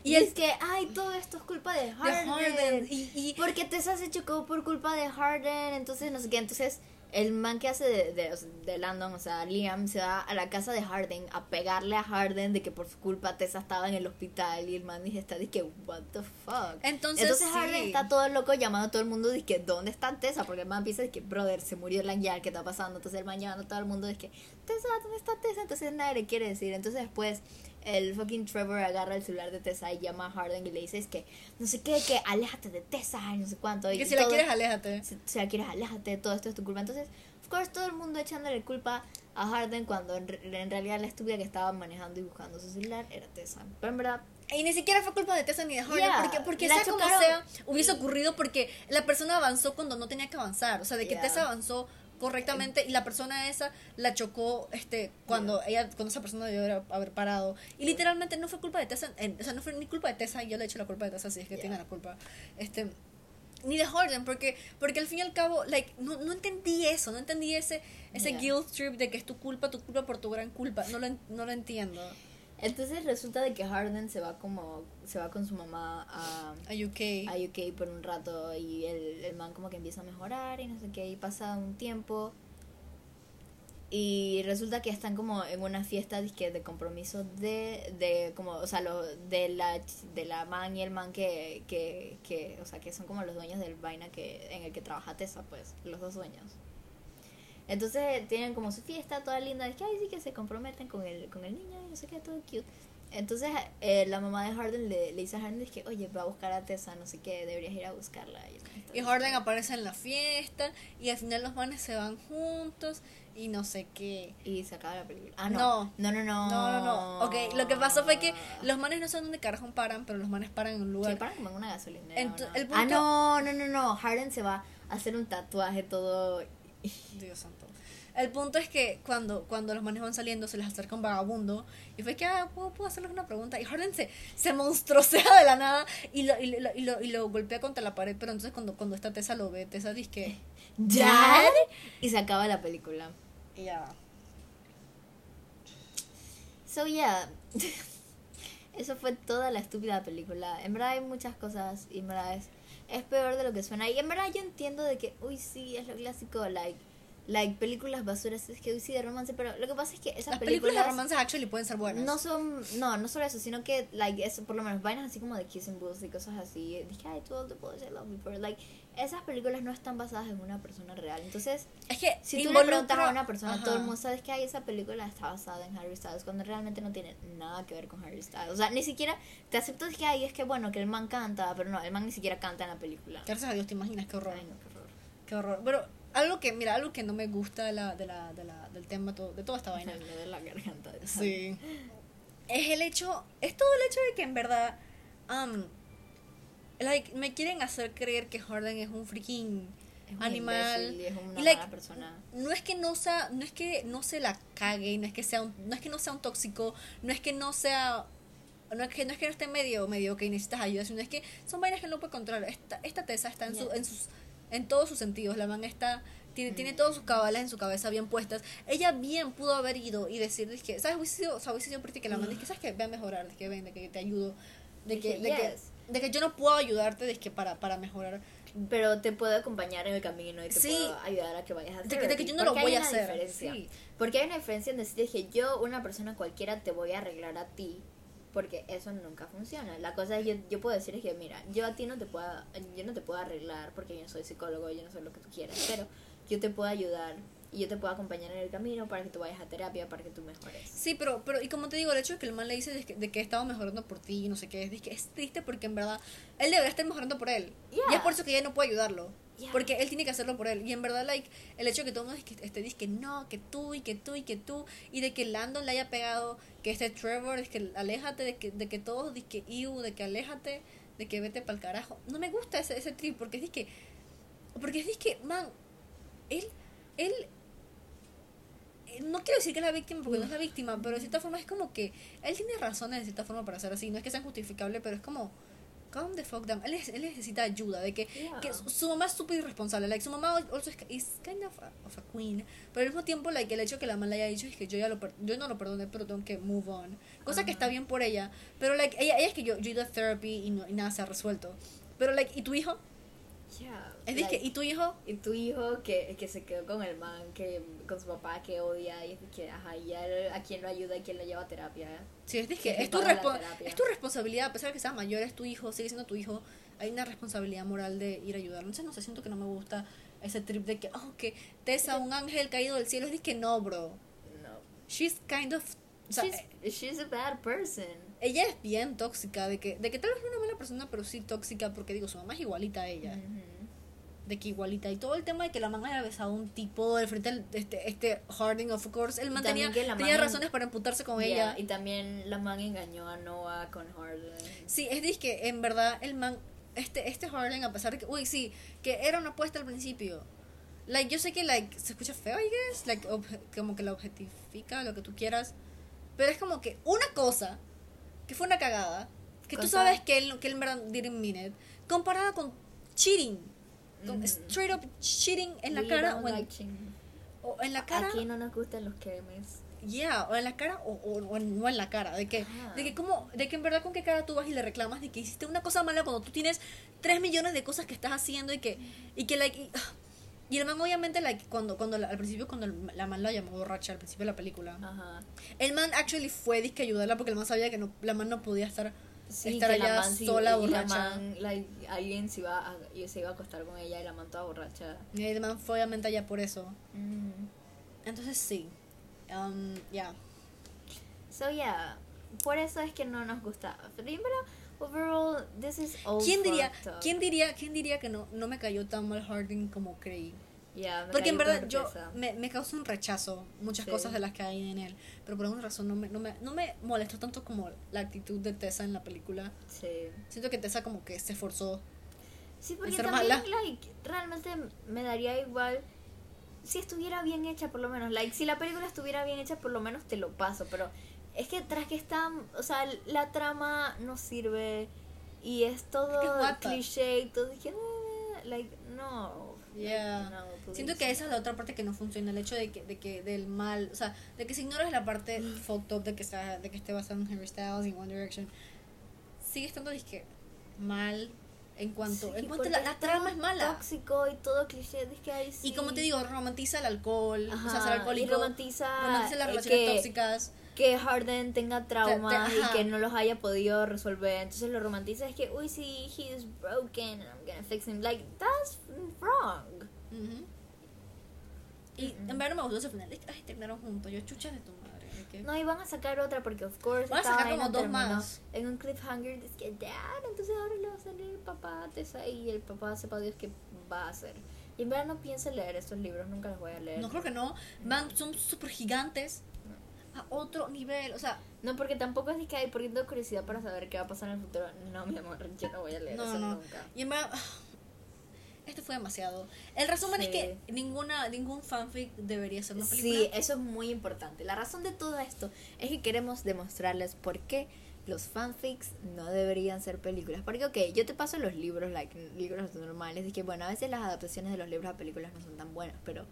Y es que, ay, todo esto es culpa de de Harden. Harden. Y, y Porque Tessa se chocó por culpa de Harden, entonces no sé qué. Entonces, el man que hace de, de, de Landon, o sea, Liam, se va a la casa de Harden a pegarle a Harden de que por su culpa Tessa estaba en el hospital y el man dice, está, dice, what the fuck. Entonces, Harden sí. está todo loco llamando a todo el mundo, dice, ¿dónde está Tessa? Porque el man piensa, dice, que, brother, se murió Lanyard, ¿qué está pasando? Entonces el man llamando a todo el mundo, dice, que, Tessa, ¿dónde está Tessa? Entonces nadie le quiere decir. Entonces después el fucking Trevor agarra el celular de Tessa y llama a Harden y le dice, es que, no sé qué, que aléjate de Tessa y no sé cuánto. Y que si la todo- quieres, aléjate. si, si la quieres, aléjate, todo esto es tu culpa. Entonces, of course, todo el mundo echándole culpa a Harden cuando en, re- en realidad la estúpida que estaba manejando y buscando su celular era Tessa. Pero en verdad, Y ni siquiera fue culpa de Tessa ni de Harden, Yeah, porque, porque la sea como sea, hubiese ocurrido porque la persona avanzó cuando no tenía que avanzar. O sea, de que Yeah. Tessa avanzó correctamente y la persona esa la chocó este cuando ella cuando esa persona debió haber, haber parado y literalmente no fue culpa de Tessa en- o sea no fue ni culpa de Tessa yo le echo la culpa de Tessa si es que Yeah. tiene la culpa este ni de Harden porque porque al fin y al cabo like no, no entendí eso no entendí ese ese Yeah. guilt trip de que es tu culpa tu culpa por tu gran culpa no lo no lo entiendo entonces resulta de que Harden se va como, se va con su mamá a, a UK a UK por un rato y el, el man como que empieza a mejorar y no sé qué, y pasa un tiempo y resulta que están como en una fiesta dizque, de compromiso de, de como, o sea, lo, de la de la man y el man que, que, que, o sea, que son como los dueños del vaina que en el que trabaja Tessa, pues, los dos dueños. Entonces tienen como su fiesta toda linda, es que ay sí que se comprometen con el, con el niño y no sé qué, todo cute. Entonces eh, la mamá de Harden le, le dice a Harden que, oye, va a buscar a Tessa, no sé qué, deberías ir a buscarla. Y, Y Harden aparece en la fiesta y al final los manes se van juntos y no sé qué. Y se acaba la película. Ah, no. No, no, no. No, no, no. Ok, lo que pasó fue que los manes no saben dónde carajo paran, pero los manes paran en un lugar. paran como en una gasolinera. Ent- ¿o no? el Ah, punto- no, no, no, no. Harden se va a hacer un tatuaje todo. [LAUGHS] Dios santo. El punto es que cuando, cuando los manes van saliendo se les acerca un vagabundo y fue que, ah, ¿puedo, puedo hacerles una pregunta? Y Harden se, se monstruosea de la nada y lo, y, lo, y, lo, y lo golpea contra la pared, pero entonces cuando, cuando esta Tessa lo ve, Tessa dice que... ¿Dad? Y se acaba la película. Ya. So, yeah. [LAUGHS] Eso fue toda la estúpida película. En verdad hay muchas cosas y en verdad es, es peor de lo que suena. Y en verdad yo entiendo de que, uy, sí, es lo clásico, like, like películas basuras, es que, sí, de romance, pero lo que pasa es que esas Las películas películas... de romance actually pueden ser buenas. No son, no, no solo eso, sino que, like, eso, por lo menos, vainas así como de Kissing Booth y cosas así. Dije, ay, todo the boys I love pero, like, esas películas no están basadas en una persona real. Entonces, Es que si tú le preguntas a una persona, Ajá. todo el mundo sabe que ay, esa película está basada en Harry Styles, cuando realmente no tiene nada que ver con Harry Styles. O sea, ni siquiera te acepto que ay, es que bueno, que el man canta, pero no, el man ni siquiera canta en la película. Gracias a Dios, te imaginas qué horror. Ay, no, qué horror. Qué horror. Pero algo que, mira, algo que no me gusta de la, de la, de la, del tema, todo, de toda esta vaina. Duele la garganta. de Sí. Es el hecho, es todo el hecho de que en verdad, um, like, me quieren hacer creer que Harden es un freaking Es un animal. imbécil y es una Y, like, mala persona. No es que no sea, no es que no se la cague, no es que sea un, no es que no sea un tóxico, no es que no sea no es que no es que no esté medio medio que necesitas ayuda, sino es que son vainas que no puede controlar. Esta, esta tesa está en su, en sus en todos sus sentidos, la man está tiene, tiene todos sus cabales en su cabeza bien puestas. Ella bien pudo haber ido y decir, que, ¿sabes? Hubiese sido, o sea, hubiese sido que la man, que, ¿sabes que Ve a mejorar, de que ven, de que te ayudo, de que, de, que, de que yo no puedo ayudarte, de que para, para mejorar. Pero te puedo acompañar en el camino y te Sí. puedo ayudar a que vayas a De que- de therapy. que yo no lo voy a hacer, sí. Porque hay una diferencia en decir que yo, una persona cualquiera, te voy a arreglar a ti. Porque eso nunca funciona. La cosa es, yo, yo puedo decir es que, mira, yo a ti no te puedo, yo no te puedo arreglar porque yo no soy psicólogo, yo no soy lo que tú quieras. Pero yo te puedo ayudar y yo te puedo acompañar en el camino para que tú vayas a terapia, para que tú mejores. Sí, pero, pero y como te digo, el hecho de que el man le dice de que, de que he estado mejorando por ti y no sé qué, es, que es triste porque en verdad él debería estar mejorando por él. Y Yeah. es por eso que ella no puede ayudarlo. Yeah. Porque él tiene que hacerlo por él. Y en verdad, like, el hecho de que todo el mundo dice que, este, dice que no, que tú y que tú y que tú, y de que Landon le haya pegado, que este Trevor, es que aléjate, de que, de que todos, de que iu, de que aléjate, de que vete para el carajo. No me gusta ese, ese trip, porque es que, porque es que, man, él, él, eh, no quiero decir que es la víctima porque no es la víctima, pero de cierta forma es como que él tiene razones de cierta forma para ser así. No es que sea justificable, pero es como, calm the fuck down. Él, él necesita ayuda, de que, Yeah. que su, mamá es súper irresponsable. Like, su mamá also is, is kind of a, of a queen, pero al mismo tiempo, like, el hecho que la mamá le haya dicho es que yo ya lo yo no lo perdoné, pero tengo que move on. Cosa que Ajá. está bien por ella, pero like, ella, ella es que yo, yo he ido a therapy y, no, y nada se ha resuelto. Pero like, ¿y tu hijo? Yeah. Es de que, like, ¿y tu hijo? y tu hijo que, que se quedó con el man, que con su papá que odia, y que, ajá, y a, a quién lo ayuda, a quién lo lleva a terapia. Sí, es, que es, tu es tu responsabilidad, a pesar de que sea mayor, es tu hijo, sigue siendo tu hijo. Hay una responsabilidad moral de ir a ayudar. Entonces, no sé, siento que no me gusta ese trip de que, oh, que Tessa, un ángel caído del cielo. Es de que no, bro. No. She's kind of. O sea, she's, she's a bad person. Ella es bien tóxica, de que, de que tal vez no es una mala persona, pero sí tóxica, porque digo, su mamá es igualita a ella. Ujú. De que igualita. Y todo el tema de que la mamá haya besado a un tipo de frente al este, este Harding, of course. Él man También tenía, tenía man- razones para emputarse con Yeah, ella. Y también la man engañó a Noah con Harden. Sí, es de que en verdad el man, este, este Harden, a pesar de que, uy, sí, que era una apuesta al principio. Like, yo sé que, like, se escucha feo, I guess, like, como que la objetifica, lo que tú quieras. Pero es como que una cosa, que fue una cagada, que tú sabes que él, que él en verdad didn't mean it, comparada con cheating. Con Ujú. straight up cheating en la cara o en, like o en la cara. Aquí no nos gustan los cremes. Yeah, o en la cara o, o, o en- no en la cara, de que, de que como, de que en verdad con qué cara tú vas y le reclamas de que hiciste una cosa mala cuando tú tienes tres millones de cosas que estás haciendo y que, y que like, y, y el man obviamente like cuando, cuando la- al principio cuando la man la llamó borracha al principio de la película, Ajá. el man actually fue disque ayudarla porque el man sabía que no, la man no podía estar, Sí, estar allá man sí- sola y la borracha. man, alguien se iba, a, y se iba a acostar con ella y la man toda borracha. Y el man fue obviamente allá por eso. Mm. Entonces sí, um, yeah. So yeah, por eso es que no nos gusta. Pero overall, this is all ¿Quién diría, up. quién diría, quién diría que no, no me cayó tan mal Harding como creí? Yeah, Porque en verdad yo me, me causa un rechazo muchas Sí. cosas de las que hay en él, pero por alguna razón no me, no me, no me molestó tanto como la actitud de Tessa en la película. Sí. Siento que Tessa como que se esforzó. Sí, porque también, like, realmente me daría igual si estuviera bien hecha, por lo menos. Like, si la película estuviera bien hecha, por lo menos te lo paso. Pero es que tras que está, o sea, la trama no sirve y es todo Es que cliché y todo. Dije, "Eh", like, no. Yeah. No. Siento que esa es la otra parte que no funciona, el hecho de que, de que del mal, o sea, de que si ignoras la parte fucked up de que está, de que esté basado en Harry Styles y One Direction, sigue estando disque mal en cuanto, Sí, en cuanto la, la trama es mala. Tóxico y todo cliché. Sí. Y como te digo, romantiza el alcohol, o sea, Ajá, ser alcohólico, y romantiza, romantiza las relaciones que- tóxicas. Que Harden tenga traumas y que no los haya podido resolver. Entonces lo romantiza es que, uy, sí, he is broken and I'm gonna fix him. Like, that's wrong. Ujú. Y Mm-mm. en verdad no me gustó ese final. Ay, terminaron juntos. Yo chucha de tu madre. No, y van a sacar otra porque, of course, Van a sacar como dos más. En un cliffhanger, es que, dad, entonces ahora le va a salir el papá a Tessa y el papá sepa Dios qué va a hacer. Y en verdad no pienso leer estos libros, nunca los voy a leer. No creo que no. Van, son súper gigantes. A otro nivel. O sea, No, porque tampoco es que hay tengo curiosidad para saber qué va a pasar en el futuro. No, mi amor, yo no voy a leer no, eso no. nunca. Y en verdad. [SIGHS] Esto fue demasiado. El resumen es Sí. que ninguna ningún fanfic debería ser una película. Sí, eso es muy importante. La razón de todo esto es que queremos demostrarles por qué los fanfics no deberían ser películas. Porque, ok, yo te paso los libros, like, libros normales, de que, bueno, a veces las adaptaciones de los libros a películas no son tan buenas, pero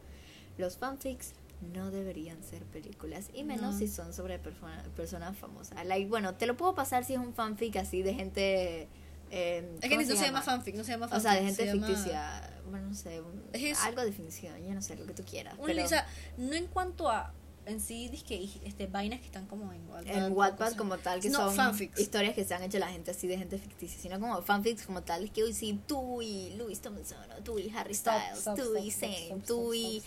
los fanfics no deberían ser películas. Y menos No. si son sobre persona- personas famosas. Like, bueno, te lo puedo pasar si es un fanfic así de gente... eh, Es que ¿cómo ni no se llama fanfic, no se llama O fanfic. sea, de gente se llama- ficticia. Bueno, no sé, un- Es- algo de ficción, yo no sé lo que tú quieras. Un- pero- o sea, no en cuanto a en sí, que este, vainas que están como en Wattpad. En Wattpad como tal, que No, son fanfics. historias que se han hecho la gente así de gente ficticia, sino como fanfics como tal, que hoy sí, tú y Louis Tomlinson, tú y Harry Styles, stop, tú y stop, tú y...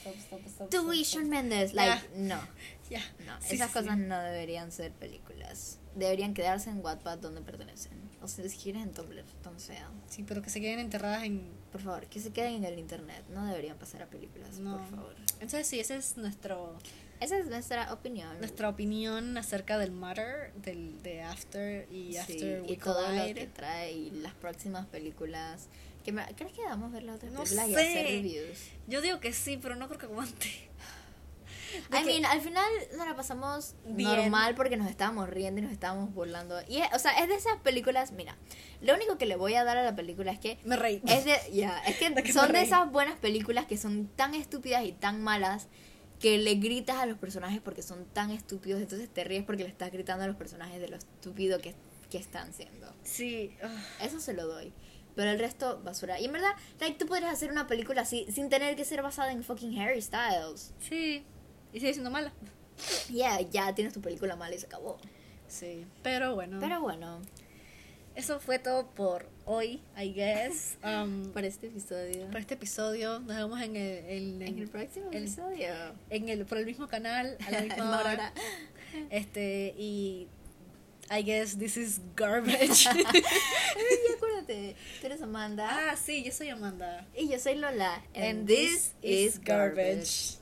Tú y Shawn. Mendes, like, no, [LAUGHS] Ya. no, esas cosas no deberían ser películas. Deberían quedarse en Wattpad donde pertenecen. O sea, si quieres en Tumblr, donde sea. Sí, pero que se queden enterradas en... Por favor, que se queden en el internet. No deberían pasar a películas, No. por favor. Entonces sí, ese es nuestro Esa es nuestra opinión. nuestra opinión acerca del Matter, del, de After y Sí, After y We todo lo que trae y las próximas películas. Que me- ¿Crees que vamos a ver las otras No películas y sé. hacer reviews? Yo digo que sí, pero no creo que aguante. I mean, al final nos la pasamos Bien. normal porque nos estábamos riendo y nos estábamos burlando. Y, es- o sea, es de esas películas, mira, lo único que le voy a dar a la película es que Me reí. es de, ya, es que [LAUGHS] De que son de esas buenas películas que son tan estúpidas y tan malas que le gritas a los personajes porque son tan estúpidos, entonces te ríes porque le estás gritando a los personajes de lo estúpido que, que están siendo. Sí. Eso se lo doy. Pero el resto, basura. Y en verdad, like, tú podrías hacer una película así sin tener que ser basada en fucking Harry Styles. sí. Y sigue siendo mala. Ya, ya tienes tu película mala y se acabó. Sí. Pero bueno. Pero bueno, eso fue todo por hoy, I guess. Um, por este episodio. por este episodio. Nos vemos en el, en, en el próximo el- episodio. en el, por el mismo canal, a la [LAUGHS] misma hora. hora. Este, y I guess this is garbage. [LAUGHS] [LAUGHS] Ay, acuérdate, tú eres Amanda. ah, sí, yo soy Amanda. Y yo soy Lola. And And this this is is garbage.